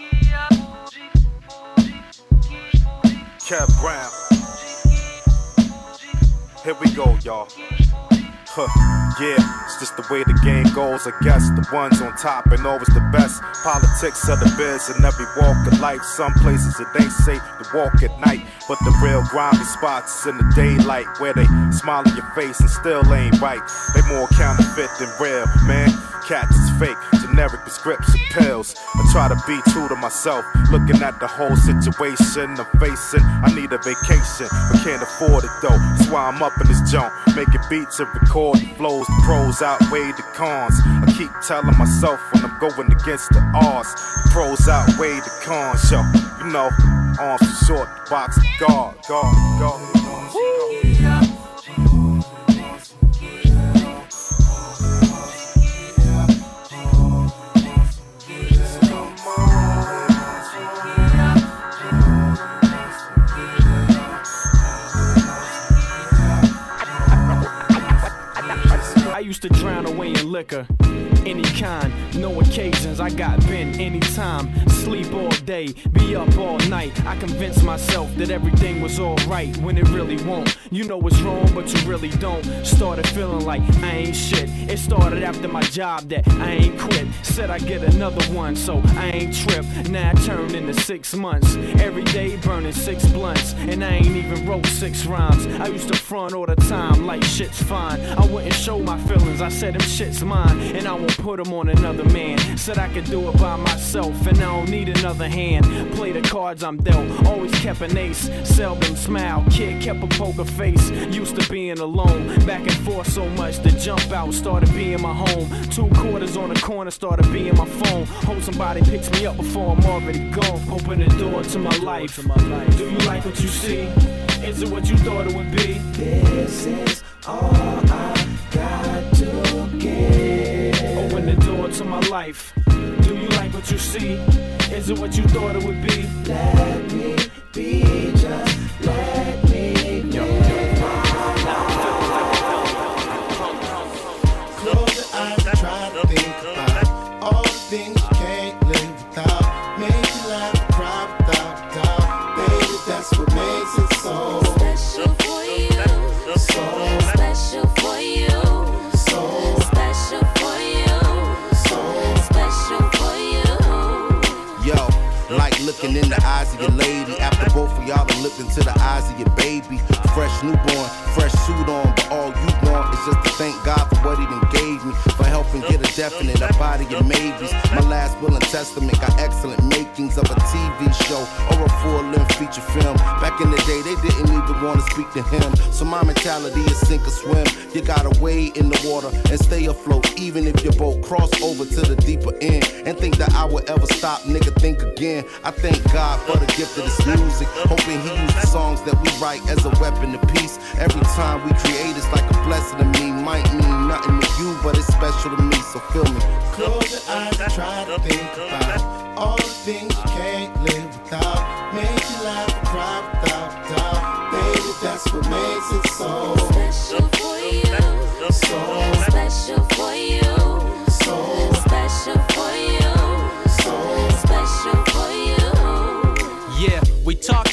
Kev Brown. Here we go, y'all. Huh, yeah, it's just the way the game goes. I guess the ones on top and always the best. Politics of the biz in every walk of life. Some places it ain't safe to walk at night, but the real grimy spots is in the daylight where they smile in your face and still ain't right. They more counterfeit than real, man. Cats is fake, generic prescription pills. I try to be true to myself, looking at the whole situation I'm facing. I need a vacation, but can't afford it though. That's why I'm up in this joint, making beats and recording flows. The pros outweigh the cons. I keep telling myself when I'm going against the odds, the pros outweigh the cons. Yo, you know, arms are short, box of guard, guard, guard. Used to drown away in liquor, any kind, no occasions. I got bent anytime, sleep all day, be up all night. I convinced myself that everything was alright when it really won't. You know it's wrong, but you really don't. Started feeling like I ain't shit. It started after my job that I ain't quit. Said I get another one, so I ain't trip. Now I turned into six months. Every day burning six blunts, and I ain't even wrote six rhymes. I used to front all the time like shit's fine. I wouldn't show my feelings, I said them shit's mine, and I won't put them on another man. Said I could do it by myself, and I don't need another hand. Play the cards I'm dealt, always kept an ace. Seldom smile, kid kept a poker face. Used to being alone, back and forth so much. The jump out started being my home. Two quarters on the corner started being my phone. Hope somebody picks me up before I'm already gone. Open the door to my life. Do you like what you see? Is it what you thought it would be? This is all I got to give. Door to my life. Do you like what you see? Is it what you thought it would be? Let me be, just let me live. Close your eyes and try to think about all the things looking in the eyes of your lady. After both of y'all have looked into the eyes of your baby. Fresh newborn, fresh suit on, but all you want is just to thank God for what he done gave me. For helping get a definite up out of maybes. My last will and testament got excellent makings of a TV show or a full length feature film. Back in the day, they didn't even want to speak to him. So my mentality is sink or swim. You gotta wade in the water and stay afloat, even if your boat cross over to the deeper end. And think that I will ever stop, nigga, think again. I thank God for the gift of this music. Hoping he used the songs that we write as a weapon of peace. Every time we create, it's like a blessing to me. Might mean nothing to you, but it's special to me, so feel me. Close your eyes and try to think about all the things you can't live without. Make you laugh, cry without doubt. Baby, that's what makes it so Special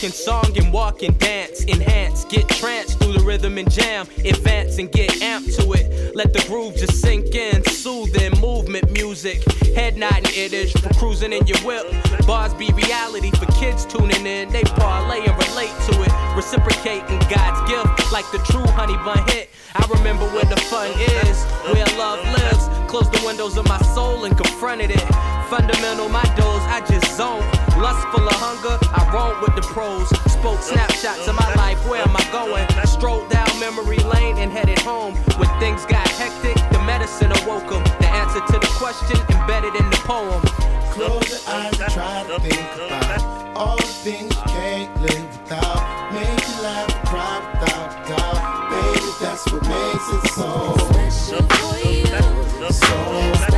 we song and walk and dance, enhance, get tranced through the rhythm and jam, advance and get amped to it. Let the groove just sink in, soothing movement music, head nodding it is for cruising in your whip. Bars be reality for kids tuning in, they parlay and relate to it, reciprocating God's gift like the true honey bun hit. I remember where the fun is, where love lives. Close the windows of my soul and confronted it. Fundamental, my dose, I just zone. Lustful of hunger, I roam with the pros. Spoke snapshots of my life, where am I going? Strolled down memory lane and headed home. When things got hectic, the medicine awoke 'em. The answer to the question embedded in the poem. Close your eyes and try to think about all the things you can't live without. Make you laugh, cry without doubt. Baby, that's what makes it so Special for you. So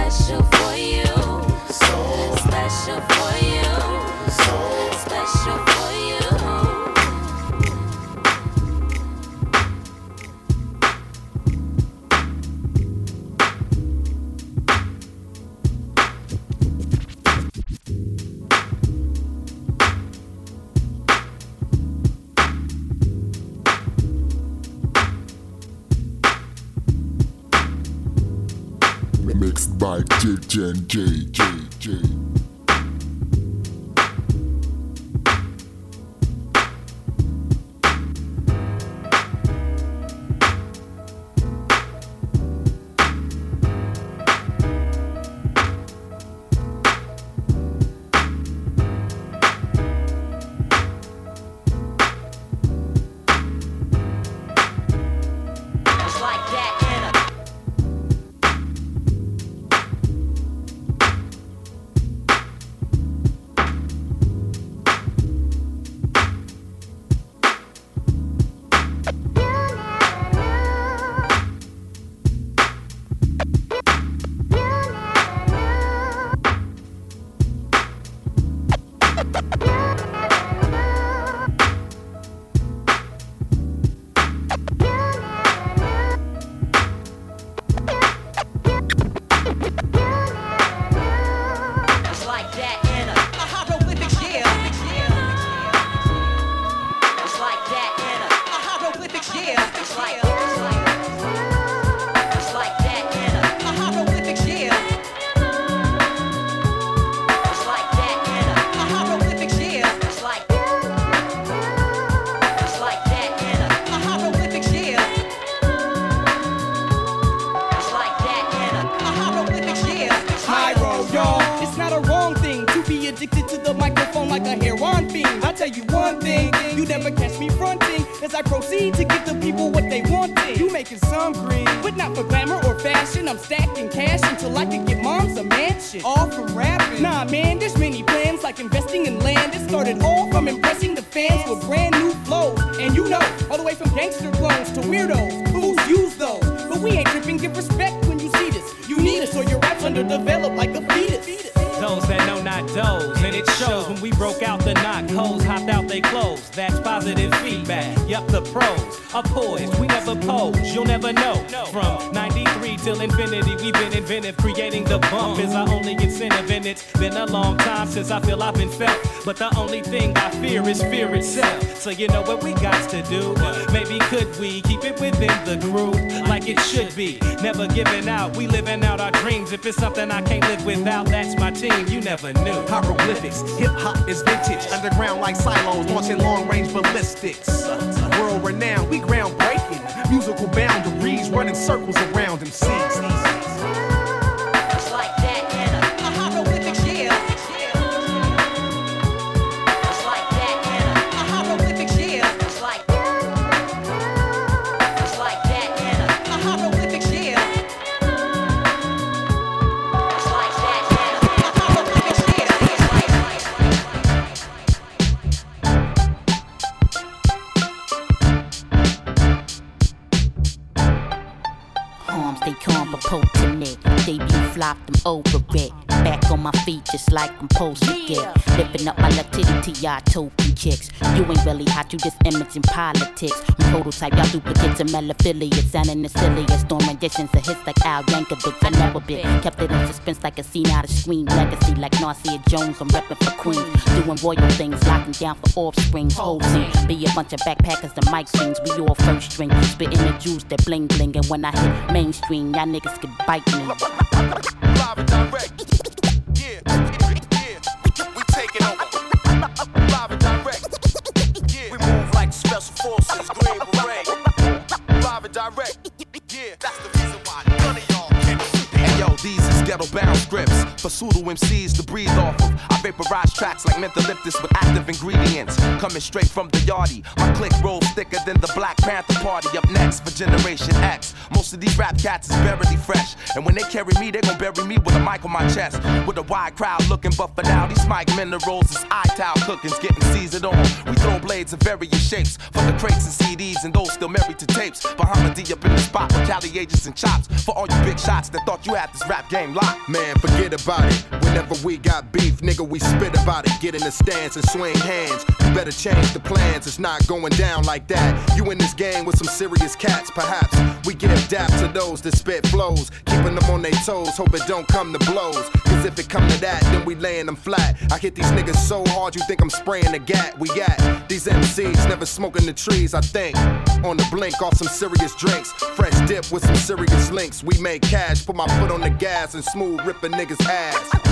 or. I'm stacking cash until I can get moms a mansion. All from rapping. Nah, man, there's many plans like investing in land. It started all from impressing the fans with brand new flows. And you know, all the way from gangster clones to weirdos. Who's use those? But we ain't tripping, give respect when you see this. You need us or your rap's underdeveloped like a fetus. Those that know not those, and it shows when we broke out the knock hoes, hopped out they clothes. That's positive feedback. Yup, the pros are poised. We never pose, you'll never know. Been a long time since I feel I've been felt. But the only thing I fear is fear itself. So you know what we got to do? Maybe could we keep it within the groove like it should be? Never giving out, we living out our dreams. If it's something I can't live without, that's my team. You never knew. Hieroglyphics, hip hop is vintage, underground like silos, launching long range ballistics. World renowned, we groundbreaking. Musical boundaries, running circles around MCs. Over it. Back on my feet just like I'm supposed to get. Lifting up my latinity, y'all token chicks. You ain't really hot, you just in politics. I'm prototype, y'all duplicates and affiliates. Sounding the silliest, throwing renditions of hits like Al Yankovic. I never bit. kept it in suspense like a scene out of Scream. Legacy like Nasir Jones, I'm repping for Queens. Doing royal things, locking down for offsprings. Whole be a bunch of backpackers, the mic swings. We all first string, spitting the juice that bling bling. And when I hit mainstream, y'all niggas could bite me. For pseudo MCs to breathe off of. I vaporize tracks like mentholyptus with active ingredients coming straight from the yardie. My click rolls thicker than the Black Panther Party. Up next for Generation X. Most of these rap cats is barely fresh, and when they carry me, they gon' bury me with a mic on my chest. With a wide crowd looking, but for now, these mic minerals is eye towel cookings getting seasoned on. We throw blades of various shapes for the crates and CDs and those still married to tapes. Bahamadia up in the spot with Cali agents and chops for all you big shots that thought you had this rap game locked. Man, forget about it. Whenever we got beef, nigga, we spit about it. Get in the stance and swing hands. You better change the plans. It's not going down like that. You in this game with some serious cats, perhaps. We give dap to those that spit flows, keeping them on their toes. Hope it don't come to blows. Cause if it come to that, then we laying them flat. I hit these niggas so hard, you think I'm spraying the gat. We got these MCs never smoking the trees, I think. On the blink off some serious drinks. Fresh dip with some serious links. We make cash, put my foot on the gas and smooth rip a nigga's ass.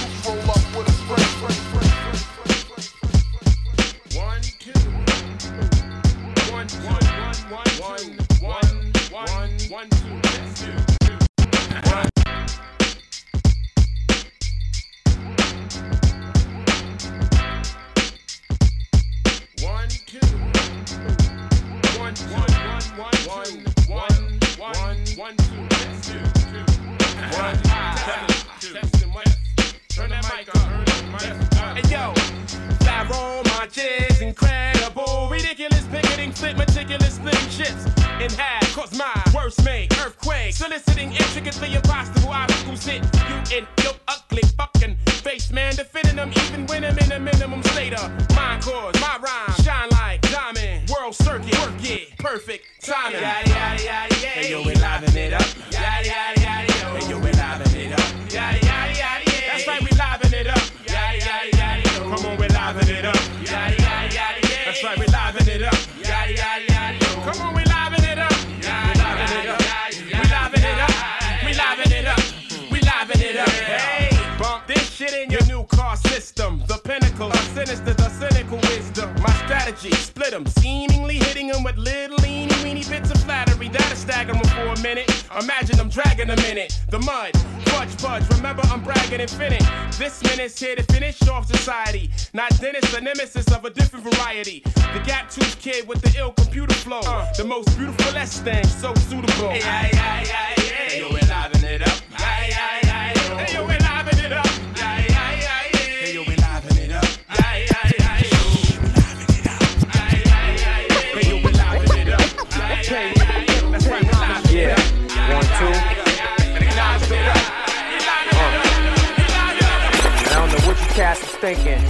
Turn that mic up. Hey, yo. Pharoahe Monch, incredible, ridiculous, picketing, flip, meticulous, splitting ships in half. Cause my worst make earthquake, soliciting intricately impossible obstacles hit you in your ugly fucking face, man. Defending them even when I'm in a minimum state of mind cause my rhyme shine like diamond. World circuit, work it, perfect timing. Yada yada yada yada. Hey yo, we liven it up. Yada yada yada yo. Hey yo, we liven it up. Yeah. Right, we liven car system. The pinnacle of sinister, the cynical wisdom. My strategy. Split them, seemingly hitting them with little eeny weeny bits of flattery. That'll stagger them for a minute. Imagine them dragging a minute. The mud, fudge, fudge. Remember, I'm bragging infinite. This minute's here to finish off society. Not Dennis, the nemesis of a different variety. The gap tooth kid with the ill computer flow. Uh. the most beautiful S thing, so suitable. Hey, hey, hey, hey, hey. Yo, we're liven it up. Hey, hey, hey. Hey, yo, thinking.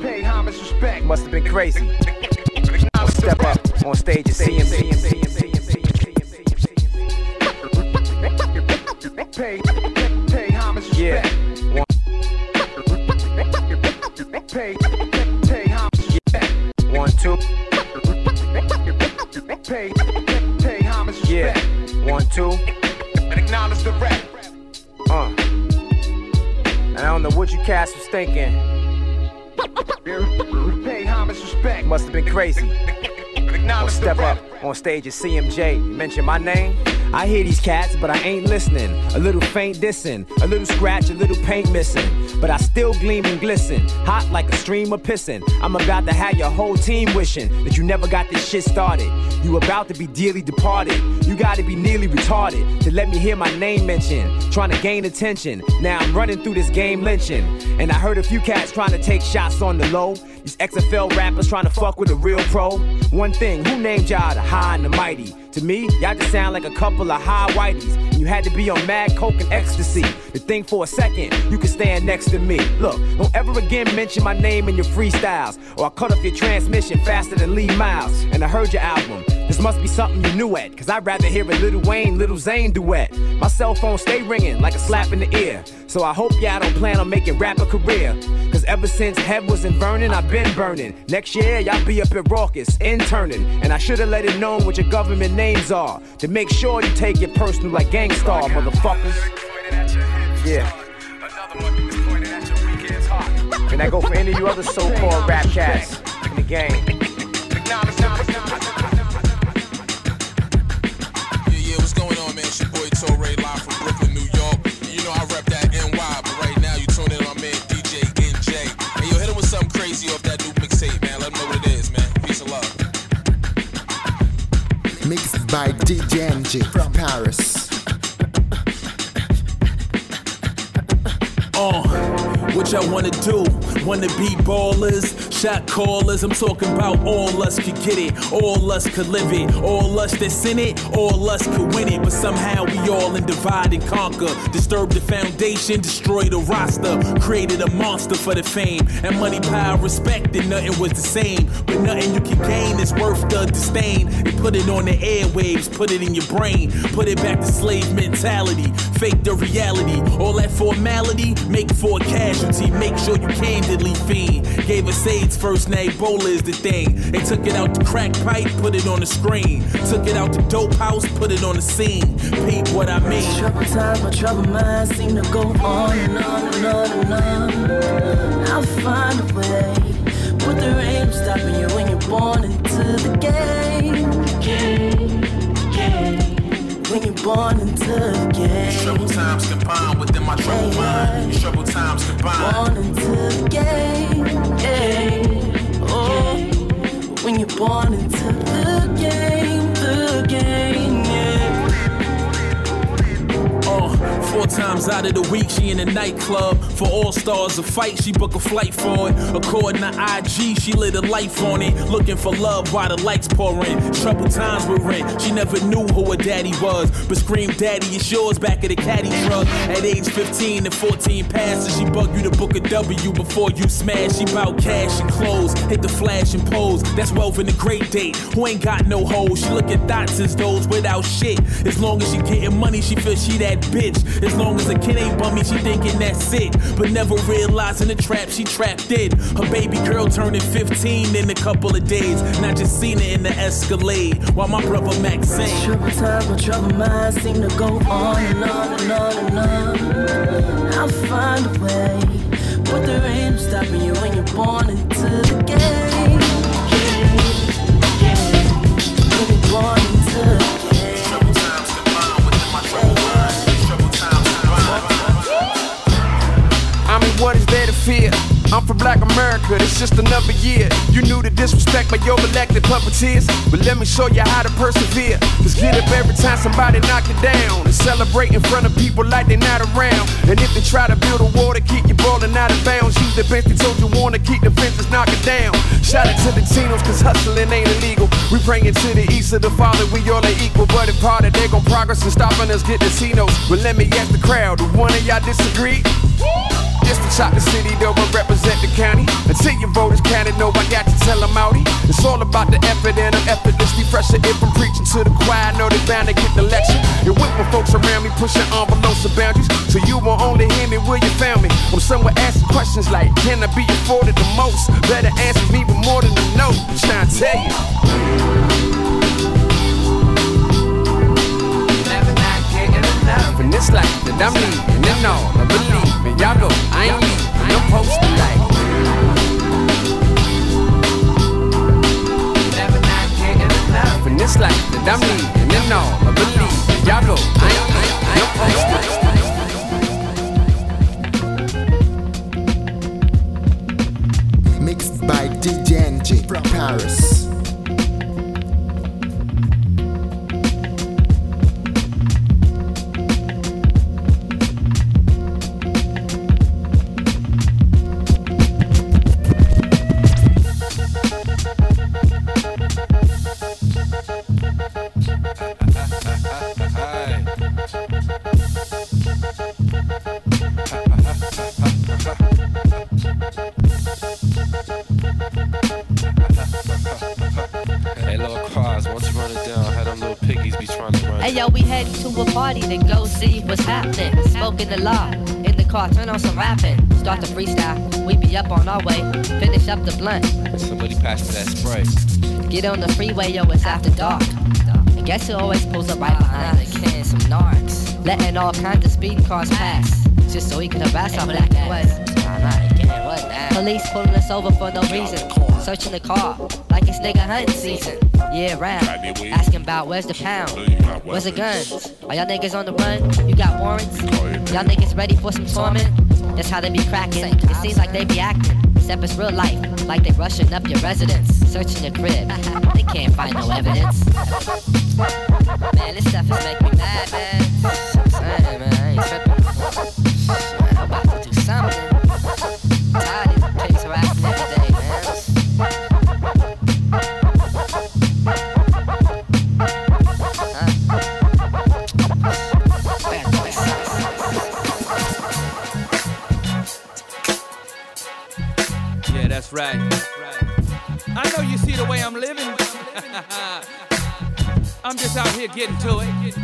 Pay homage, respect. Must have been crazy. Step up on stage and see him, see him, see him, see him, see him, see him, see him, see him. Pay, pay homage, respect. Yeah. One. Pay, pay homage, respect. One, two. Pay, pay homage, respect. Yeah. One, two. Acknowledge the rap. Uh. And I don't know what you cats was thinking. Pay homage, respect. Must have been crazy. Or step up on stage at CMJ. Mention my name. I hear these cats, but I ain't listening. A little faint dissing, a little scratch, a little paint missing. But I still gleam and glisten, hot like a stream of pissing. I'm about to have your whole team wishing that you never got this shit started. You about to be dearly departed. You gotta be nearly retarded to let me hear my name mentioned. Trying to gain attention. Now I'm running through this game lynching. And I heard a few cats trying to take shots on the low. These XFL rappers trying to fuck with a real pro. One thing, who named y'all the high and the mighty? To me, y'all just sound like a couple of high whiteys. And you had to be on mad coke and ecstasy. To think for a second, you could stand next to me. Look, don't ever again mention my name in your freestyles. Or I'll cut off your transmission faster than Lee Myles. And I heard your album. This must be something you knew at. Cause I'd rather hear a Little Wayne, Little Zane duet. My cell phone stay ringing like a slap in the ear. So I hope y'all don't plan on making rap a career. Cause ever since Head was in Vernon, I've been burning. Next year, y'all be up at Rawkus, interning. And I should've let it known what your government names are. To make sure you take it personal like Gang Starr, motherfuckers. Yeah. And that go for any of you other so-called rap cats in the game. By DJ from Paris. Uh, what y'all wanna do? Wanna be ballers, shot callers? I'm talking about all us could get it, all us could live it, all us that's in it, all us could win it. But somehow we all in divide and conquer. Disturb the foundation, destroy the roster, created a monster for the fame. And money, power, respect, and nothing was the same. But nothing you can gain is worth the disdain. And put it on the airwaves, put it in your brain, put it back to slave mentality, fake the reality. All that formality, make for a casualty, make sure you candidly fiend. Gave us AIDS first, now Ebola is the thing. They took it out the crack pipe, put it on the screen. Took it out the dope house, put it on the scene. Peep what I mean. Trouble times, my trouble mind seem to go on and on and on and on. I'll find a way. But there ain't no stopping you when you're born into the. Game, game. Born into the game. Trouble times combined within my trouble mind. Trouble times combined. Born into the game. Yeah. Oh, when you're born into the game, the game, four times out of the week, she in a nightclub. For all stars, a fight, she book a flight for it. According to IG, she lit a life on it. Looking for love while the lights pour in. Troubled times were in. She never knew who her daddy was. But scream, Daddy, it's yours back at the caddy truck. At age 15 and 14 passes, she bug you to book a W before you smash. She bout cash and clothes. Hit the flash and pose. That's wealth in a great date. Who ain't got no hoes. She look at thoughts as those without shit. As long as she getting money, she feel she that bitch. As long as the kid ain't bummy, she thinking that's it. But never realizing the trap she trapped in. Her baby girl turning 15 in a couple of days. Not just seen it in the Escalade. While my brother Max sing. Trouble times, my trouble mind seem to go on and on and on and on. I'll find a way. But there ain't no stopping you when you're born into the game. When you're born fear? I'm from Black America, it's just another year. You knew the disrespect by your puppeteers, but let me show you how to persevere. Just get up every time somebody knock you down and celebrate in front of people like they're not around. And if they try to build a wall to keep you balling out of bounds, use the bench they told you wanna keep the fences knocking down. Shout out to the Tinos, cause hustling ain't illegal. We praying to the east of the Father, we all are equal. But if part of they gon' progress and stopping us get the Tinos. But let me ask the crowd, do one of y'all disagree? Chop the city though, but represent the county. Until your voters counted, no, I got to tell them outy. It's all about the effort and I'm effortlessly fresher. If I'm preaching to the choir, I know they bound to get the lecture. And with my folks around me, pushing envelopes and boundaries. So you won't only hear me where you found me. I'm somewhere asking questions like, can I be afforded the most? Better answer me with more than a no. I'm trying to tell you. In this life that I'm leaving, and all I believe in. Y'all go, I ain't leaving, I'm posted like. Never not getting enough. In this life that I'm leaving, and all I believe in. Y'all go, I ain't leaving, I'm posted. Mixed by DJ Enjay from Paris. Smoking the law in the car, turn on some rapping. Start the freestyle, we be up on our way. Finish up the blunt, Somebody pass me that spray. get on the freeway, yo, it's after dark. And guess who always pulls up right behind us? Can some narcs, letting all kinds of speeding cars pass, just so he can harass our black ass. Police pulling us over for no reason. Searching the car like it's nigga hunting season. Yeah, round. Asking about where's the pound? Where's the guns? Are y'all niggas on the run? You got warrants? Y'all niggas ready for some torment? That's how they be cracking. It seems like they be acting. Except it's real life, like they rushing up your residence, searching your crib. They can't find no evidence. Man, this stuff is making me mad, man. Here getting to it.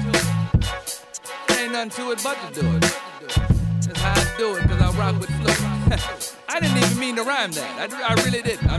Ain't nothing to it but to do it. That's how I do it, cause I rock with flow. *laughs* I didn't even mean to rhyme that. I, I really didn't.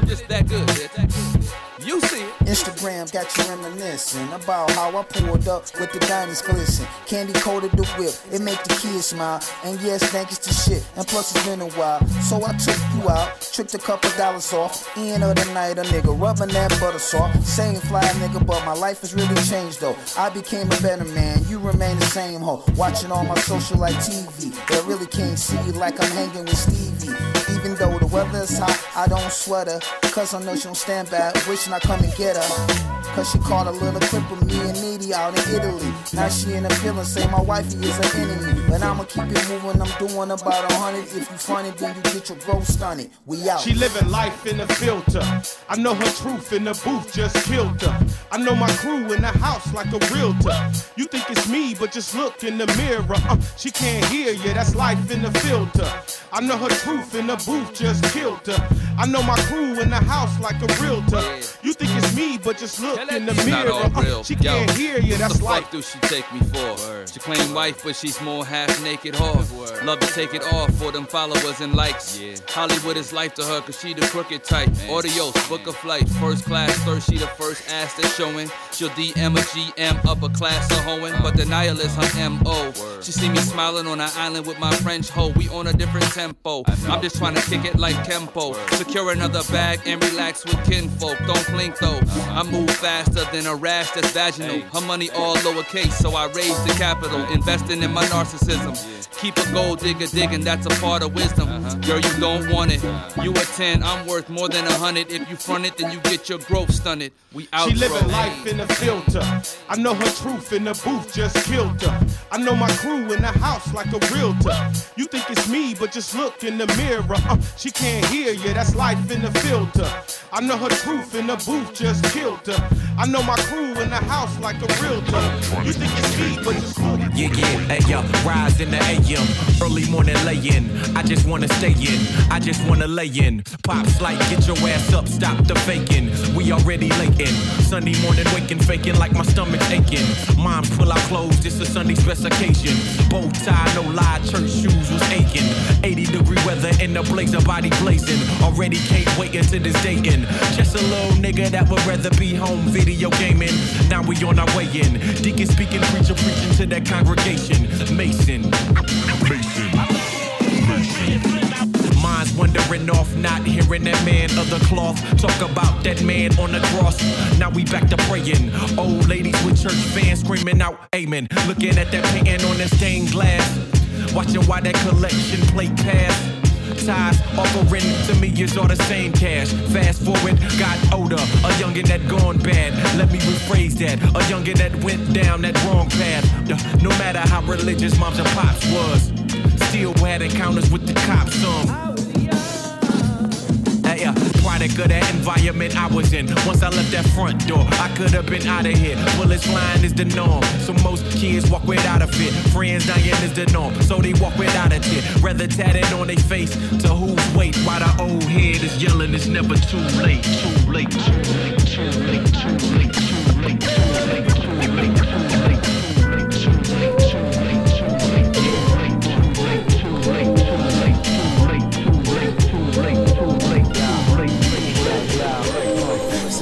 About how I pulled up with the diamonds glisten. Candy coated the whip, it make the kids smile. And yes, thank it's the shit. And plus it's been a while. So I took you out, tricked a couple dollars off. End of the night, a nigga rubbing that butter soft. Same fly nigga, but my life has really changed though. I became a better man, you remain the same hoe. Watching all my social like TV. But I really can't see you like I'm hanging with Stevie. Even though the weather is hot, I don't sweat her. Cause I know she don't stand back, wishing I come and get her. Cause she caught a little clip of me and Needy out in Italy. Now she in a feeling, say my wifey is an enemy. But I'ma keep it moving, I'm doing about a hundred. If you find it, then you get your growth stunted. We out. She living life in a filter. I know her truth in the booth just killed her. I know my crew in the house like a realtor. You think it's me, but just look in the mirror. Uh, she can't hear you, that's life in the filter. I know her truth in the booth just killed her. I know my crew in the house like a realtor. You think it's me, but just look in the It's not mirror. all uh, she Yo, can't hear you. what That's the like fuck do she take me for? She claim wife, but she's more half naked whore. Love to take it off for them followers and likes. Yeah. Hollywood is life to her, cause she the crooked type. Audios, book a flight, first class, third, she the first ass that's showing. She'll DM a GM, upper class a hoeing, but the nihilist her MO. She see me smiling on an island with my French hoe. We on a different tempo. I'm just trying to kick it like Kempo. Secure another bag and relax with kinfolk. Don't blink though. I move faster than a rash that's vaginal. Her money all lowercase, so I raise the capital. Investing in my narcissism. Keep a gold digger digging, that's a part of wisdom. Girl, you don't want it. You a 10, I'm worth more than a hundred. If you front it, then you get your growth stunted. We out. She living life in a filter. I know her truth in the booth just killed her. I know my crew in the house like a realtor. You think it's me, but just look in the mirror. Uh, she can't hear you, that's life in the filter. I know her truth in the booth just killed her. I know my crew in the house like a realtor. You think it's me, but just look. Yeah, yeah, hey, rise in the AM, early morning lay-in. I just wanna stay in, I just wanna lay in. Pops like, get your ass up, stop the faking. We already late in. Sunday morning waking, faking like my stomach's aching. Mom pull out clothes, it's a Sunday occasion. Bow tie, no lie, church shoes was aching. 80 degree weather in the blazer, body blazing. Already can't wait until this dating. Just a little nigga that would rather be home video gaming. Now we on our way in. Deacon speaking, preacher preaching to that congregation. Mason. Mason Minds wandering off, not hearing that man of the cloth talk about that man on the cross. Now we back to praying. Old ladies with church fans screaming out, Amen. Looking at that painting on the stained glass. Watching why that collection plate pass. Ties offering to me is all the same cash. Fast forward, got older, a youngin' that gone bad. Let me rephrase that, a youngin' that went down that wrong path. No matter how religious moms and pops was, still had encounters with the cops. Some. Product of the environment I was in. Once I left that front door, I could have been out of here. Bullets flying is the norm. So most kids walk without a fit. Friends dying is the norm. So they walk without a tip. Rather tatted on their face to who's weight. While the old head is yelling, it's never too late. Too late, too late, too late, too late, too late, too late, too late. Too late.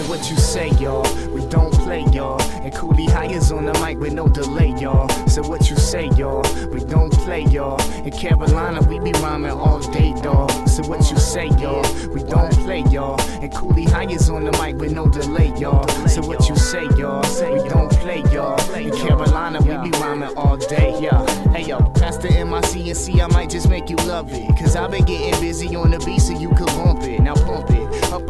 So what you say, y'all? We don't play, y'all. And Kooley High's on the mic with no delay, y'all. So what you say, y'all? We don't play, y'all. In Carolina, we be rhyming all day, dawg. So what you say, y'all? We don't play, y'all. And Kooley High's on the mic with no delay, y'all. So what you say, y'all? Say we don't play, y'all. In Carolina, we be rhyming all day, yeah. Hey, yo, pass the MIC and might just make you love it. Cause I've been getting busy on the beat so you could bump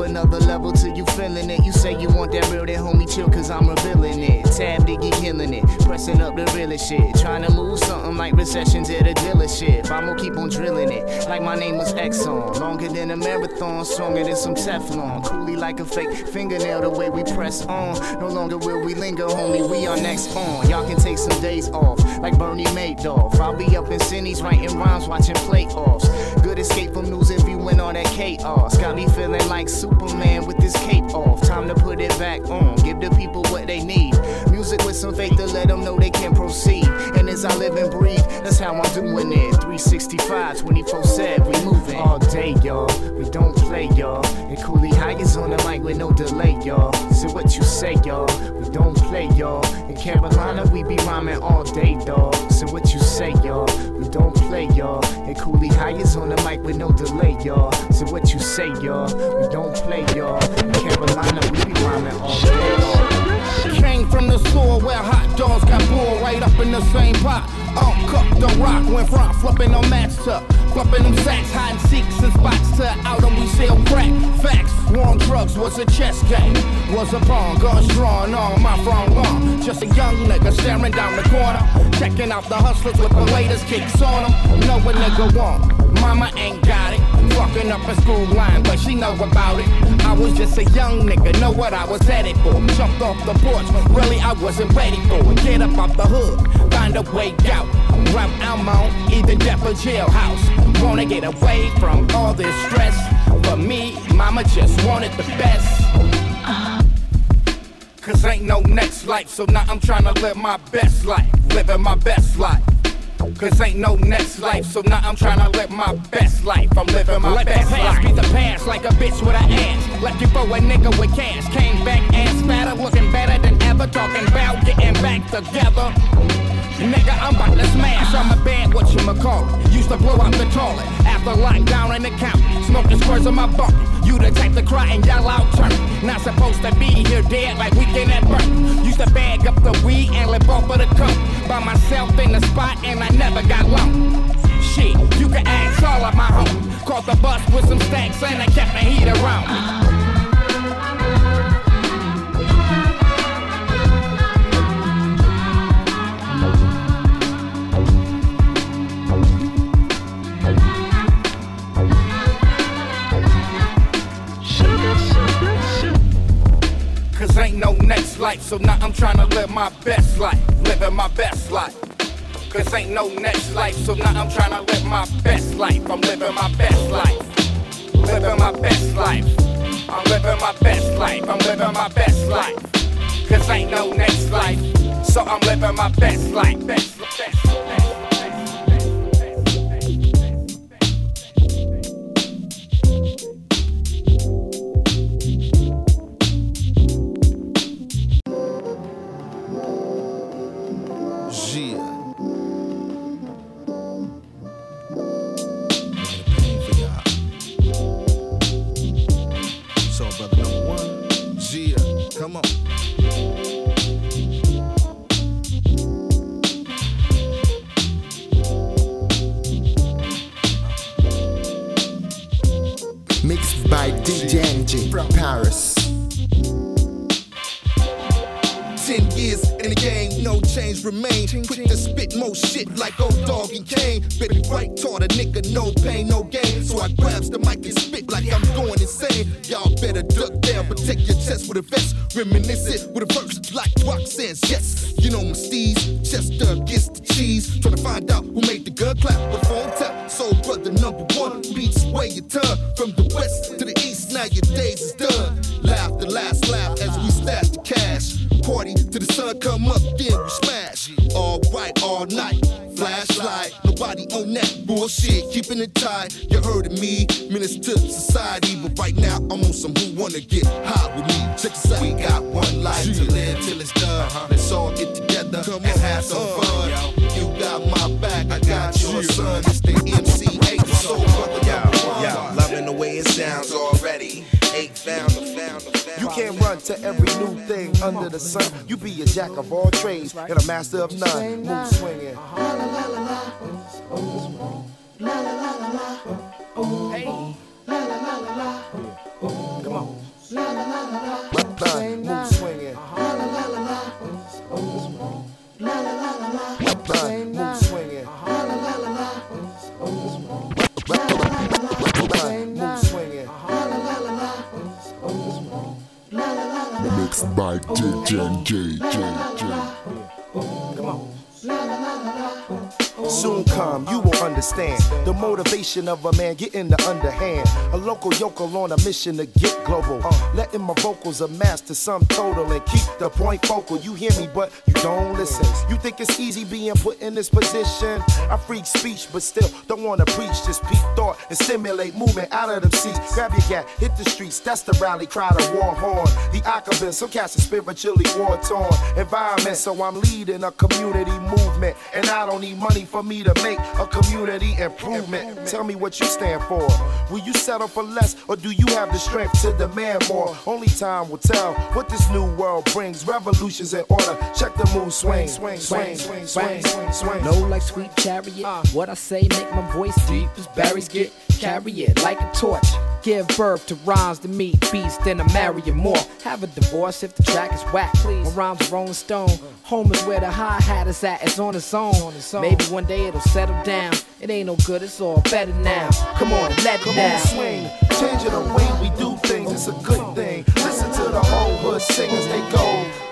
another level till you feeling it. You say you want that real, then homie chill, cause I'm revealing it. Tab Diggy killing it, pressing up the realest shit. Trying to move something like recessions at a dealership. I'ma keep on drilling it, like my name was Exxon. Longer than a marathon, stronger than some Teflon. Coolly like a fake fingernail, the way we press on. No longer will we linger, homie, we are next on. Y'all can take some days off, like Bernie Madoff. I'll be up in Cindy's writing rhymes, watching playoffs. Good escape from losing, viewing all that chaos. Got me feeling like Superman with this cape off. Time to put it back on, give the people what they need. Music with some faith to let them know they can proceed. And as I live and breathe, that's how I'm doing it. 365, 24 7, we moving all day, y'all. We don't play, y'all. And Kooley High's on the mic with no delay, y'all. So what you say, y'all? We don't play, y'all. In Carolina, we be rhyming all day, dawg. So what you say, y'all? We don't play, y'all. And Kooley High's on the mic with no delay, y'all. So what you say, y'all? We don't play, y'all. In Carolina, we be rhyming all day, y'all. Came from the store where hot dogs got boiled right up in the same pot. All cooked, the rock went front, flipping on mats to flipping them sacks, seeks and spots to out and we sell crack. Facts, war on drugs was a chess game, was a pawn, guns drawn on my front lawn. Just a young nigga staring down the corner, checking out the hustlers with the latest kicks on them. Know what nigga want. Mama ain't got it. Fucking up a school line, but she know about it. I was just a young nigga, know what I was headed for. Jumped off the porch, really I wasn't ready for it. Get up off the hood, find a way out. Route I'm on, either death or jailhouse. Wanna get away from all this stress. But me, mama just wanted the best. Uh-huh. Cause ain't no next life, so now I'm trying to live my best life. Living my best life. Cause ain't no next life, so now I'm trying to live my best life. I'm living my Let best the past life. be the past, like a bitch with an ass. Left you for a nigga with cash. Came back ass fatter, looking better than ever. Talking about getting back together. Nigga, I'm about to smash. I'm a bad what you call it. Used to blow out the toilet after lockdown in the county. Smoking squares on my bunk. You the type to cry and yell out turn. Not supposed to be here dead like weekend at birth. Used to bag up the weed and live off of the cup. By myself in the spot and I never got low. Shit, you can ask all of my homies. Caught the bus with some stacks and I kept the heat around. No next life, so now I'm trying to live my best life. Living my best life. Cause ain't no next life, so now I'm trying to live my best life. I'm living my best life. Living my best life. I'm living my best life. I'm living my best life. Cause ain't no next life, so I'm living my best life. Best, best. Of a man getting the underhand. A local yokel on a mission to get global. letting my vocals amass to some total and keep the point focal. You hear me, but don't listen. You think it's easy being put in this position? I freak speech, but still don't wanna preach. Just peak thought and stimulate movement out of them seats. Grab your gat, hit the streets. That's the rally cry, the war horn. The Akabin, some cats are spiritually war torn. Environment, so I'm leading a community movement. And I don't need money for me to make a community improvement. Tell me what you stand for. Will you settle for less or do you have the strength to demand more? Only time will tell what this new world brings. Revolutions in order. Check the mood swing, swing, swing, swing, swing, swing, swing. No like sweet chariot. Uh. What I say make my voice deep as berries get. Carry it like a torch. Give birth to rhymes to meet beats, then I marry you more. Have a divorce if the track is whack. My rhymes are Rolling Stone. Home is where the hi hat is at. It's on its own. Maybe one day it'll settle down. It ain't no good. It's all better now. Come on, let it Come down. on, swing. Changing the way we do things, it's a good thing. Listen to the whole hood sing as they go.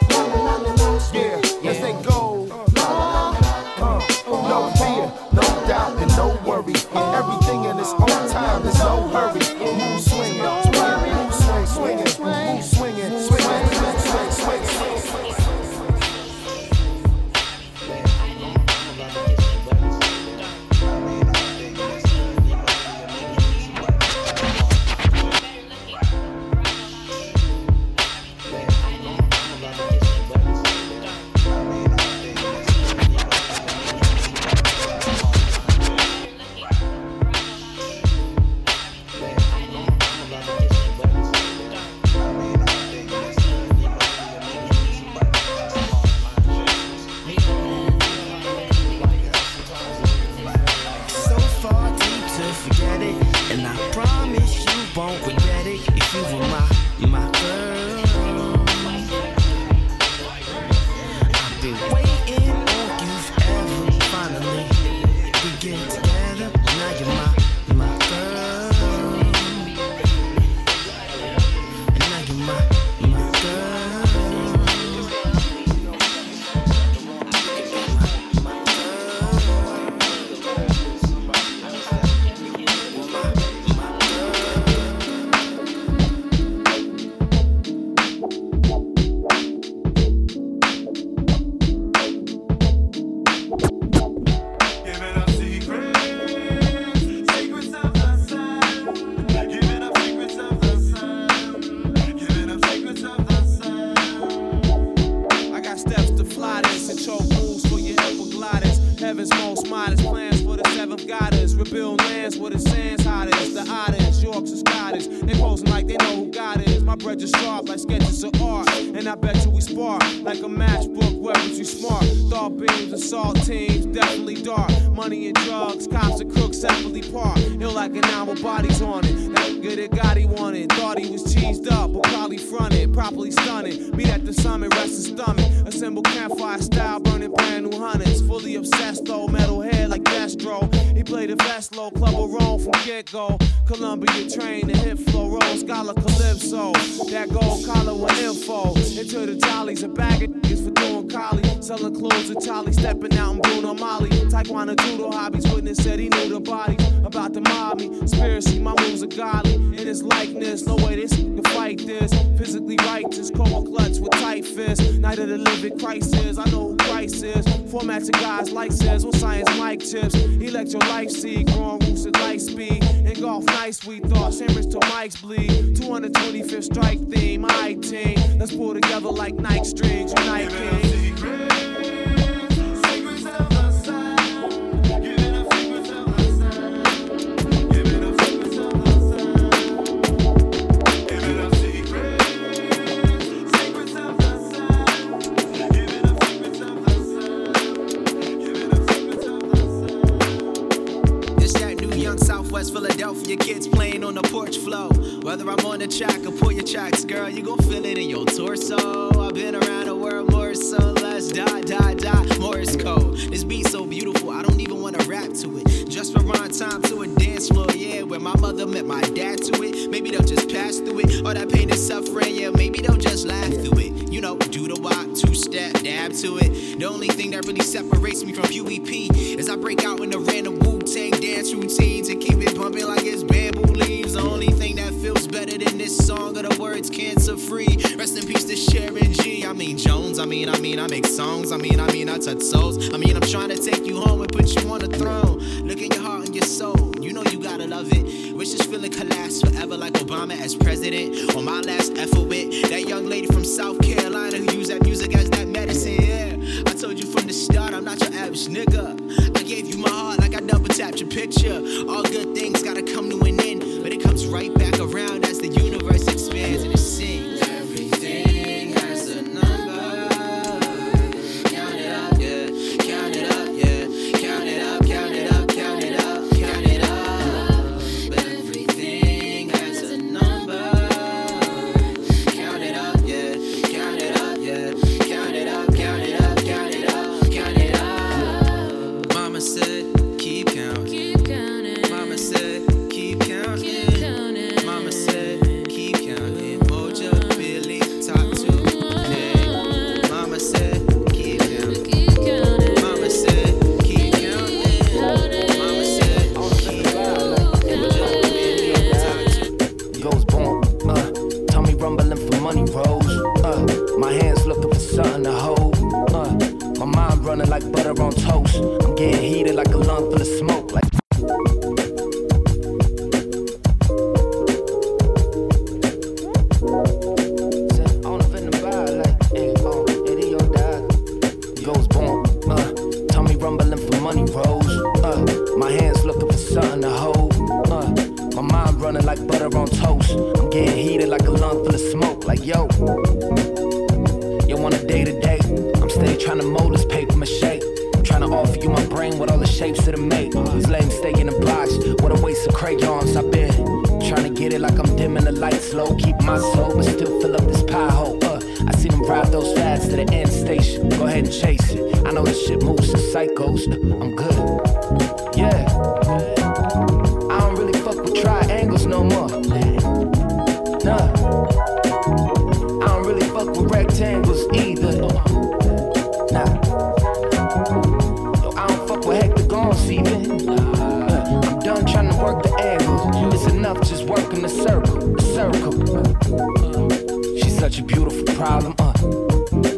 working a circle, circle. Uh, she's such a beautiful problem, uh.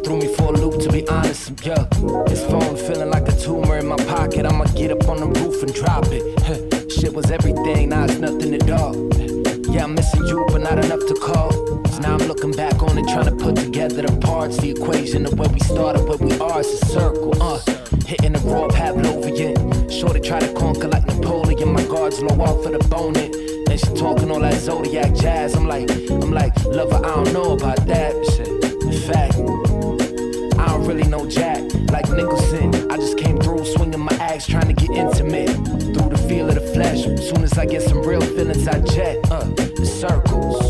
Threw me for a loop, to be honest, yeah. This phone feeling like a tumor in my pocket. I'ma get up on the roof and drop it. Shit was everything, now it's nothing at all. Yeah, I'm missing you, but not enough to call. So now I'm looking back on it, trying to put together the parts, the equation of where we started, where we are. It's a circle, uh. Hitting the raw Pavlovian. Sure they try to conquer like Napoleon. My guards low off for the bone. It. And she talking all that zodiac jazz. I'm like, I'm like, lover, I don't know about that. Shit. In fact, I don't really know Jack. Like Nicholson, I just came through swinging my axe, trying to get intimate. Through the feel of the flesh. Soon as I get some real feelings, I jet. Uh, the circles.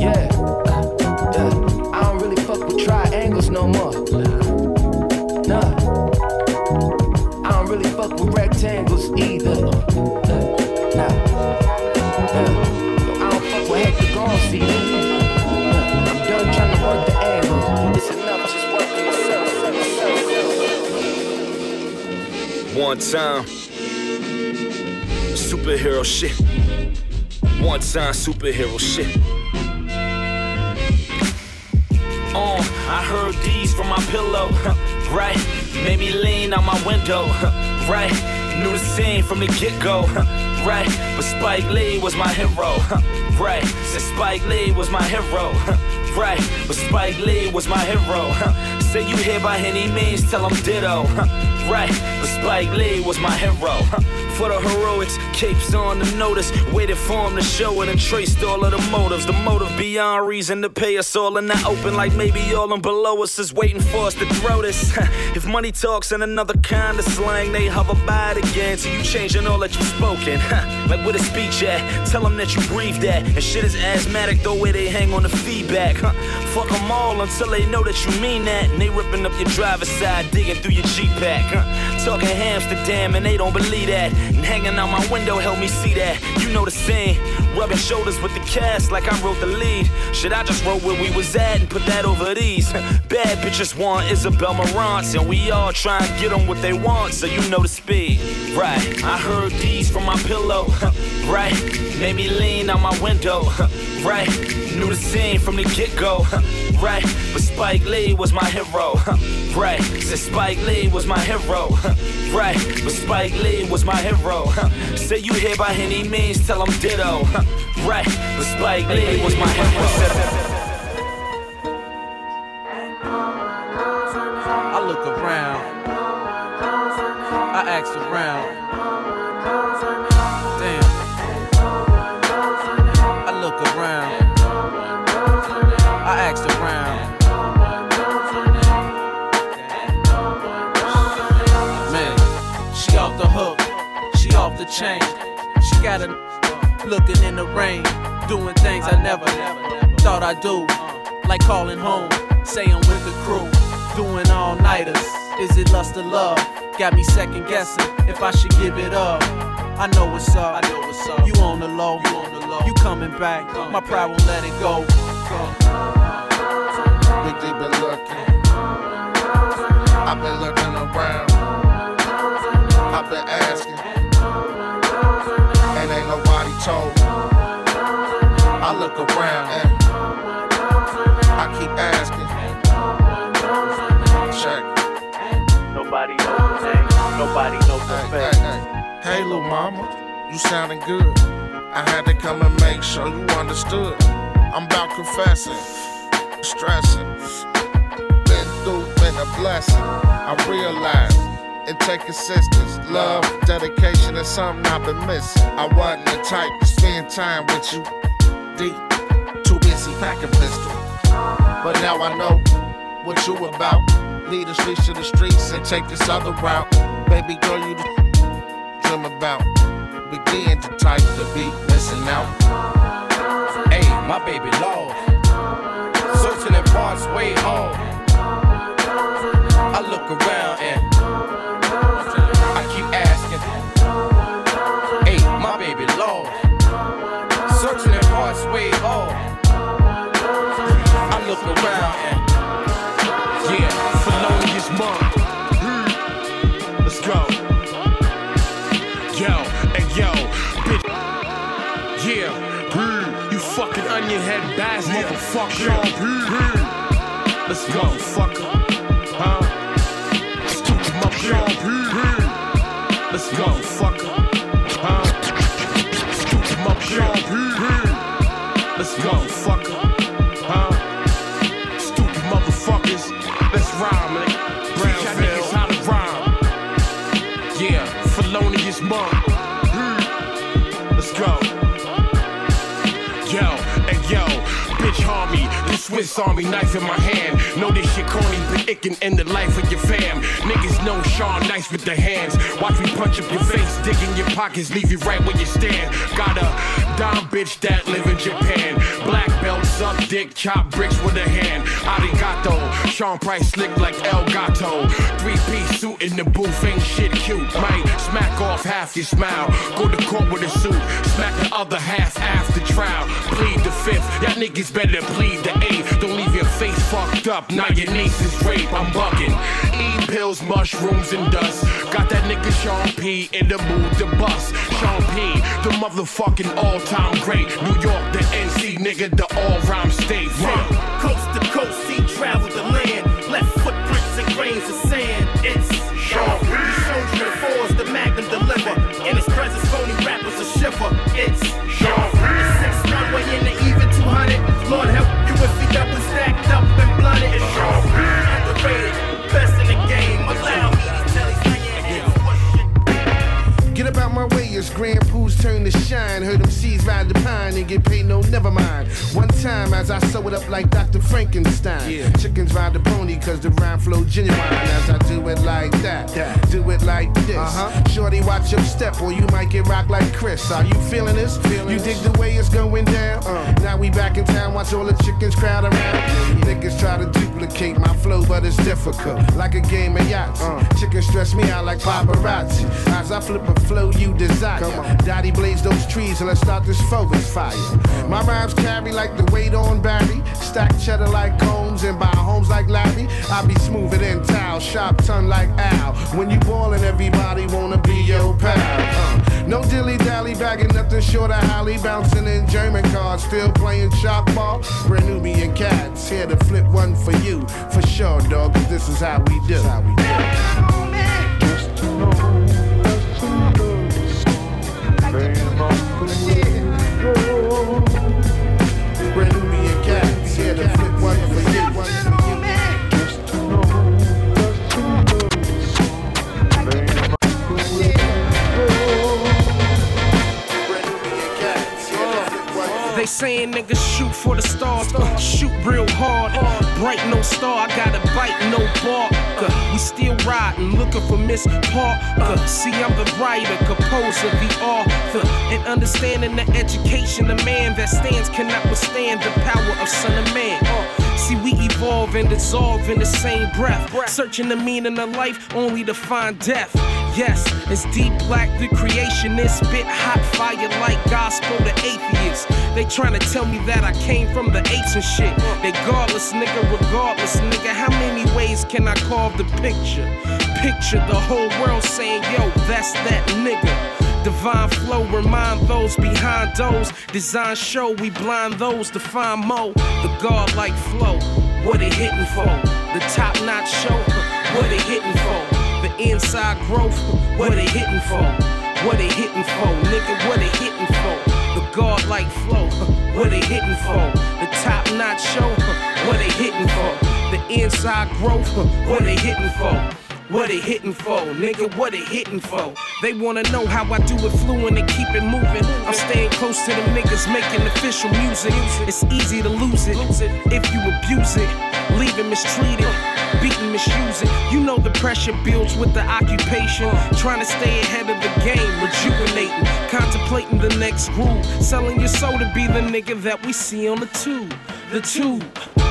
Yeah. Uh, uh, I don't really fuck with triangles no more. Nah. I don't really fuck with rectangles either. Uh, One time, superhero shit. One time, superhero shit. Oh, I heard these from my pillow, right? Made me lean out my window, right? Knew the scene from the get go, right? But Spike Lee was my hero, right? Said Spike Lee was my hero, right? But Spike Lee was my hero. Say you here by any means, tell him ditto, right? Spike Lee was my hero. For the heroics, capes on the notice. Waited for him to show it and traced all of the motives. The motive beyond reason to pay us all in the open, like maybe all them below us is waiting for us to throw this. *laughs* if money talks in another kind of slang, they hover by it again. So you changing all that you spoken. *laughs* like with a speech at, tell them that you breathe that. And shit is asthmatic, the way they hang on the feedback. Fuck them all until they know that you mean that. And they ripping up your driver's side, digging through your G pack. Talking Amsterdam, and they don't believe that. And hanging out my window help me see that. You know the scene. Rubbing shoulders with the cast like I wrote the lead. Should I just wrote where we was at and put that over these? Bad bitches want Isabel Marants, and we all try and get them what they want, so you know the speed. Right, I heard these from my pillow. *laughs* Right, made me lean on my window. *laughs* Right, knew the scene from the get go. *laughs* Right, but Spike Lee was my hero. Right, said Spike Lee was my hero. Right, but Spike Lee was my hero. Say you here by any means, tell him ditto. Right, but Spike Lee was my hero. I look around. I ask around. Damn. I look around. I asked around. Man, she off the hook. She off the chain. She got a looking in the rain, doing things I never thought I'd do. Like calling home, saying with the crew, doing all nighters. Is it lust or love? Got me second guessing if I should give it up. I know what's up. I know what's up. You on the low. You on the low. You coming back. My pride won't let it go. Big D been looking. I've been looking around. I've been asking. And ain't nobody told me. I look around and I keep asking. Check. Nobody knows name. Nobody knows the Hey, hey, hey. Hey, little mama, you sounding good. I had to come and make sure you understood. I'm about confessing, stressing. Been through, been a blessing. I realize it take assistance, love, dedication is something I've been missing. I wasn't the type to spend time with you deep, too busy packing pistol. But now I know what you about. Lead the streets to the streets and take this other route. Baby girl, you the dream about. Begin to type the beat, missing out. Hey, my baby lost. Searching in parts way off. I look around and Let's go, Swiss Army knife in my hand. Know this shit corny, but it can end the life of your fam. Niggas know Sean nice with the hands. Watch me punch up your face, dig in your pockets, leave you right where you stand. Got a dumb bitch that live in Japan. Black belt, suck dick, chop bricks with a hand. Arigato, Sean Price slick like El Gato. Three piece suit in the booth, ain't shit cute. Might smack off half your smile. Go to court with a suit, smack the other half after trial. Plead the fifth, y'all niggas better plead the eighth. Don't leave your face fucked up, now your niece is rape. I'm bucking. Eat pills, mushrooms, and dust. Got that nigga Sean P in the mood to bust. Sean P, the motherfucking all time great. New York, the NC nigga, the all rhyme state. From shine. Heard them seeds ride the pine and get paid, no, never mind. One time as I sew it up like Dr. Frankenstein. Yeah. Chickens ride the pony cause the rhyme flow genuine. As I do it like that, do it like this. Uh-huh. Shorty, watch your step or you might get rocked like Chris. Are you feeling this? you dig the way it's going down? Now we back in town, watch all the chickens crowd around. Niggas try to duplicate my flow, but it's difficult. Like a game of yachts. Chickens stress me out like paparazzi. As I flip a flow you desire. Daddy blaze those trees and let's start this forest fire. My rhymes carry like the weight on Barry. Stack cheddar like combs and buy homes like Larry. I be smoother than towel, sharp tongue like Al. When you ballin', everybody wanna be your pal. Uh, no dilly dally bagging nothing short of Holly. Bouncing in German cars, still playing shop ball. Brand Nubian cats here to flip one for you. For sure, dog, 'cause this is how we do. How we do. Saying niggas shoot for the stars, uh, shoot real hard. Bright no star, I got a bite, no bark. Uh, we still riding, looking for Miss Parker. See, I'm the writer, composer, the author, and understanding the education, the man that stands cannot withstand the power of Son of Man. See, we evolve and dissolve in the same breath, searching the meaning of life only to find death. Yes, it's deep black, the creationist, spit hot fire like gospel to atheists. They trying to tell me that I came from the apes and shit. Regardless, nigga, regardless, nigga, how many ways can I carve the picture? Picture the whole world saying, yo, that's that nigga. Divine flow, remind those behind those. Design show, we blind those to find mo. The godlike flow, what it hitting for? The top notch show, what it hitting for? The inside growth, what it hitting for? What they hitting for? Nigga, what they hitting for? The godlike flow, what they hitting for? The top notch show, what they hitting for? The inside growth, what they hitting for? What it hitting for, nigga? What it hitting for? They wanna know how I do it fluent and keep it moving. I'm staying close to them niggas making official music. It's easy to lose it if you abuse it, leave it mistreated, beaten, misusing. You know the pressure builds with the occupation. Trying to stay ahead of the game, rejuvenating, contemplating the next groove, selling your soul to be the nigga that we see on the tube. The tube.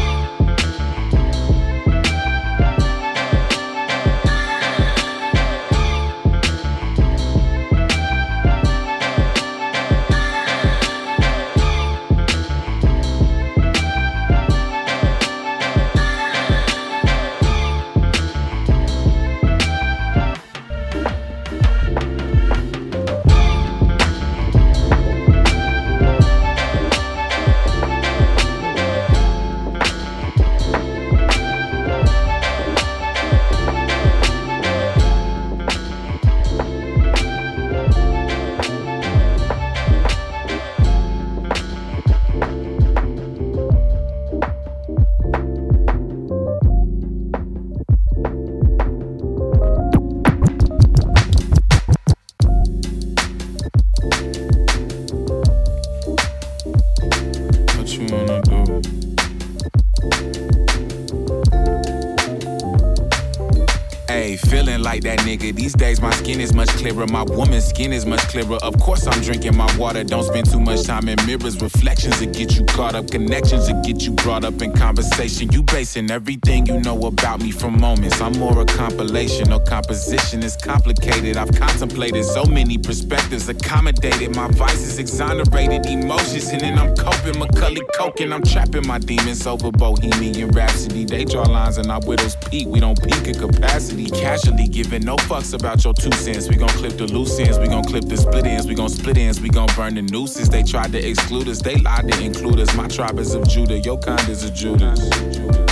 Clearer. My woman's skin is much clearer. Of course, I'm drinking my water. Don't spend too much time in mirrors. Reflections that get you caught up. Connections that get you brought up in conversation. You basing everything you know about me from moments. I'm more a compilation or composition. It's complicated. I've contemplated so many perspectives, accommodated my vices, exonerated emotions, and then I'm coping. Macaulay Culkin. I'm trapping my demons over Bohemian Rhapsody. They draw lines and our widows peak. We don't peak in capacity. Casually giving no fucks about your two cents. We gon' clip the loose ends. We gon' clip the split ends. We gon' split ends. We gon' burn the nooses. They tried to exclude us. They lied to include us. My tribe is of Judah. Your kind is of Judas.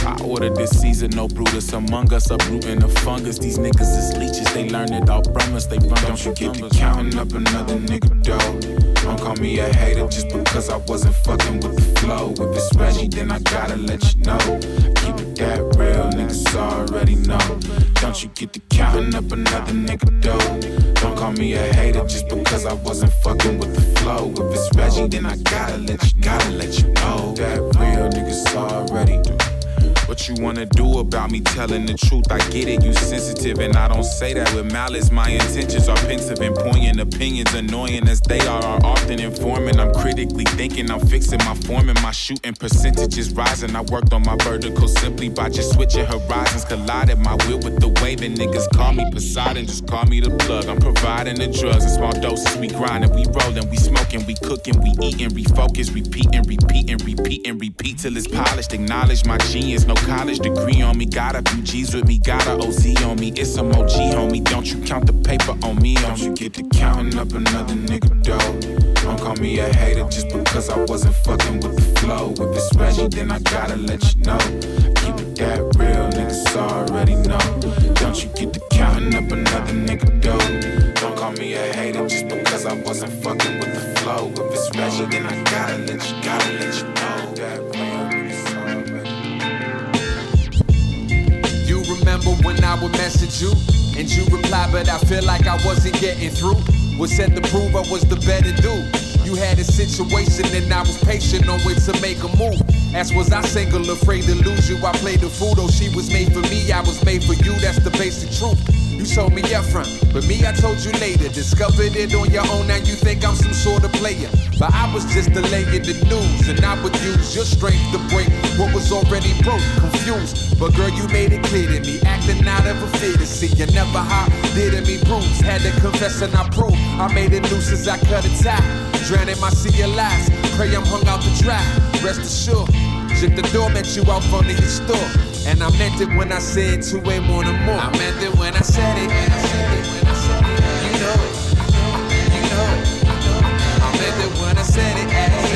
I ordered this season, no Brutus among us, uprooting the fungus. These niggas is leeches, they learn it all from us. They run Don't you get to counting up another nigga dough. Don't call me a hater just because I wasn't fucking with the flow. If it's Reggie, then I gotta let you know. Keep it that real, niggas already know. Don't you get to counting up another nigga dough. Don't call me a hater just because I wasn't fucking with the flow. If it's Reggie, then I gotta let you, gotta let you know. That real niggas already. What you wanna do about me telling the truth? I get it, you sensitive, and I don't say that with malice. My intentions are pensive and poignant. Opinions, annoying as they are, are often informing. I'm critically thinking, I'm fixing my form and my shooting percentages rising. I worked on my vertical simply by just switching horizons. Collided my will with the wave, and niggas call me Poseidon, just call me the plug. I'm providing the drugs in small doses. We grinding, we rolling, we smoking, we cooking, we eating, refocus, repeat and repeat and repeat and repeat till it's polished. Acknowledge my genius, no college degree on me. Got a few G's with me, got a OZ on me. It's some OG, homie. Don't you count the paper on me. Don't you get to counting up another nigga dough. Don't call me a hater just because I wasn't fucking with the flow. If it's Reggie, then I gotta let you know. That real, niggas already know. Don't you get to counting up another nigga dough. Don't call me a hater just because I wasn't fucking with the flow. If it's Reggie, then I gotta let you, gotta let you know. That real, You remember when I would message you and you reply, but I feel like I wasn't getting through. Was said to prove I was the better dude. You had a situation and I was patient on it to make a move. As was I single, afraid to lose you. I played the fool, though she was made for me, I was made for you. That's the basic truth. You told me up front, but me, I told you later. Discovered it on your own, now you think I'm some sort of player. But I was just delaying the news, and I would use your strength to break what was already broke. Confused, but girl, you made it clear to me. Acting out of a fear to see you never hot, did me bruise. Had to confess and I proved I made it loose as I cut a tie. Drowning my sea of lies, pray I'm hung out to dry. Rest assured, Shut the door, met you out front of your store. And I meant it when I said two way more than more. I meant it when I said it. You know it. You know it. I meant it when I said it.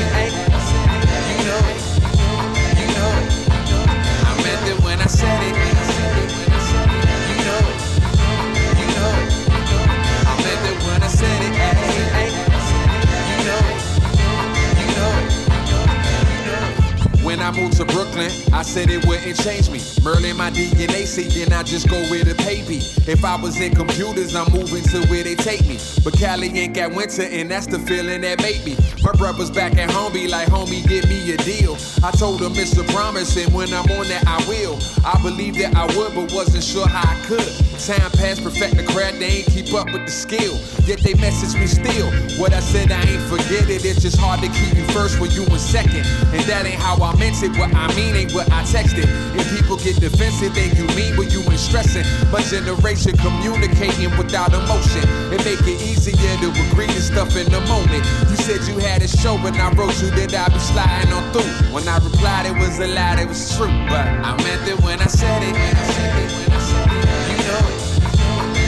I moved to Brooklyn, I said it wouldn't change me. Merlin, my DNA saying I just go where the pay be. If I was in computers, I'm moving to where they take me. But Cali ain't got winter, and that's the feeling that made me. My brother's back at home, be like, homie, give me a deal. I told him it's a promise, and when I'm on that, I will. I believed that I would, but wasn't sure how I could. Time passed, perfect the craft, they ain't keep up with the skill. Yet they message me still. What I said, I ain't forget it. It's just hard to keep you first when you in second. And that ain't how I meant it. What I mean ain't what I texted. If people get defensive, then you mean what you ain't stressing. My generation communicating without emotion. It make it easier to agree to stuff in the moment. You said you had a show, when I wrote you that I'd be sliding on through. When I replied, it was a lie, it was true. But I meant it when I said it. You know it.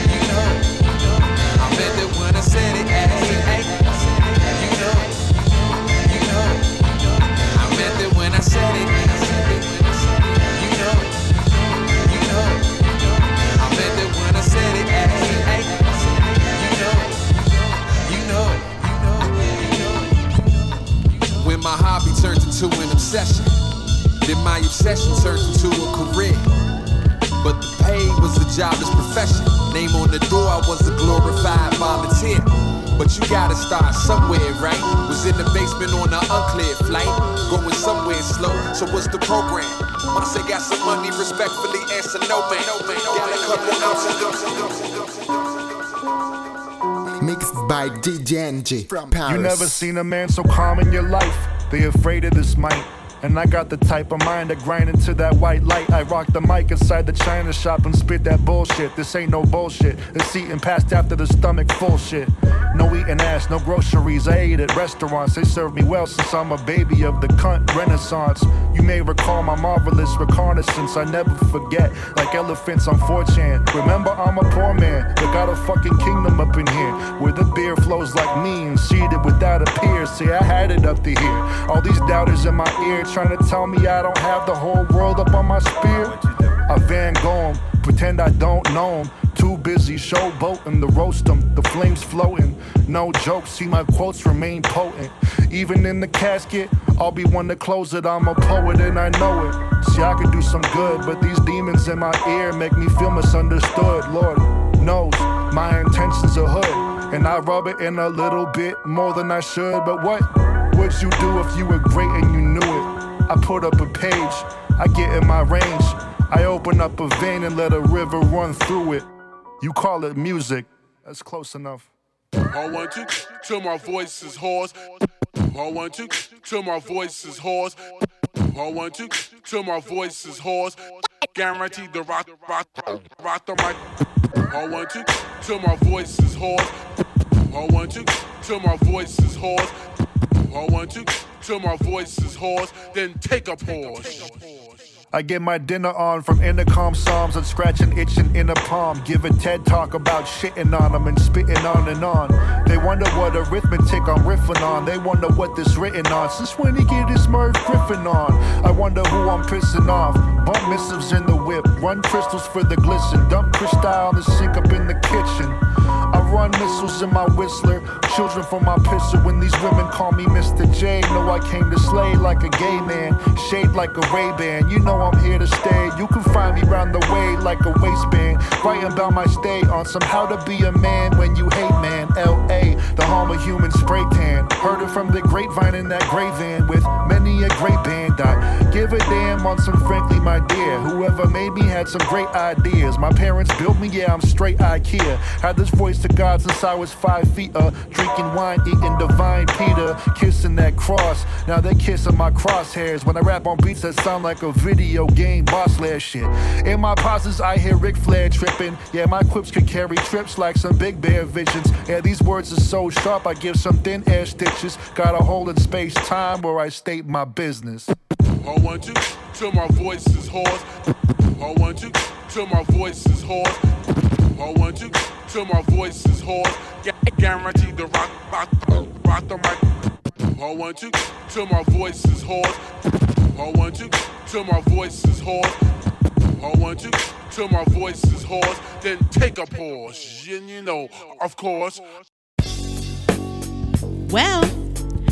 You know it. I meant it when I said it. My hobby turned into an obsession, then my obsession turned into a career. But the pay was a jobless profession. Name on the door, I was a glorified volunteer. But you gotta start somewhere, right? Was in the basement on an unclear flight, going somewhere slow. So what's the program? When I say got some money, respectfully answer no man. Got a couple ounces. Mixed by DJ Enjay from Paris. You never seen a man so calm in your life. They afraid of this mic. And I got the type of mind to grind into that white light. I rock the mic inside the china shop and spit that bullshit. This ain't no bullshit. It's eating past after the stomach full shit. No eating ass, no groceries. I ate at restaurants. They serve me well since I'm a baby of the cunt renaissance. You may recall my marvelous reconnaissance. I never forget, like elephants on 4chan. Remember, I'm a poor man. They got a fucking kingdom up in here where the beer flows like me and seated without a peer. See, I had it up to here. All these doubters in my ear trying to tell me I don't have the whole world up on my spear. I Van Gogh pretend I don't know him. Too busy showboating to roast 'em, the flames floating. No joke, see my quotes remain potent. Even in the casket, I'll be one to close it. I'm a poet and I know it. See, I could do some good, but these demons in my ear make me feel misunderstood. Lord knows my intentions are hood, and I rub it in a little bit more than I should. But what would you do if you were great and you knew it? I put up a page, I get in my range. I open up a vein and let a river run through it. You call it music, that's close enough. I want to till my voice is hoarse. I want to till my voice is hoarse. I want to till my voice is hoarse. Guaranteed the rock, rock, rock the mic. I want to till my voice is hoarse. I want to till my voice is hoarse. I want to till my voice is hoarse. Then take a pause. I get my dinner on from intercom psalms and scratching itching in a palm. Give a TED talk about shitting on them and spitting on and on. They wonder what arithmetic I'm riffing on. They wonder what this written on. Since when he get his Merv Griffin on? I wonder who I'm pissing off. Bump missives in the whip. Run crystals for the glisten. Dump crystal the sink up in the kitchen. Run missiles in my whistler. Children from my pisser. When these women call me Mr. J, know I came to slay like a gay man. Shade like a Ray-Ban. You know I'm here to stay. You can find me round the way like a waistband. Writing about my stay on some how to be a man when you hate man. L.A. The home of human spray tan. Heard it from the grapevine in that gray van with many a great band. I give a damn on some frankly, my dear. Whoever made me had some great ideas. My parents built me, yeah, I'm straight IKEA. Had this voice to God since I was five feet. Uh, drinking wine, eating divine Peter, kissing that cross. Now they kissing my crosshairs when I rap on beats that sound like a video game boss last shit. In my pauses, I hear Ric Flair tripping. Yeah, my quips could carry trips like some big bear visions. Yeah, these words are so sharp, I give some thin air stitches. Got a hole in space time where I state my business. I want to till my voice is hoarse. I want to till my voice is hoarse. I want to till my voice is hoarse. Gu- Guaranteed the rock, rock, rock the mic. I want to till my voice is hoarse. I want to till my voice is hoarse. I want to till my voice is hoarse. Then take a pause. And you know, of course. Well,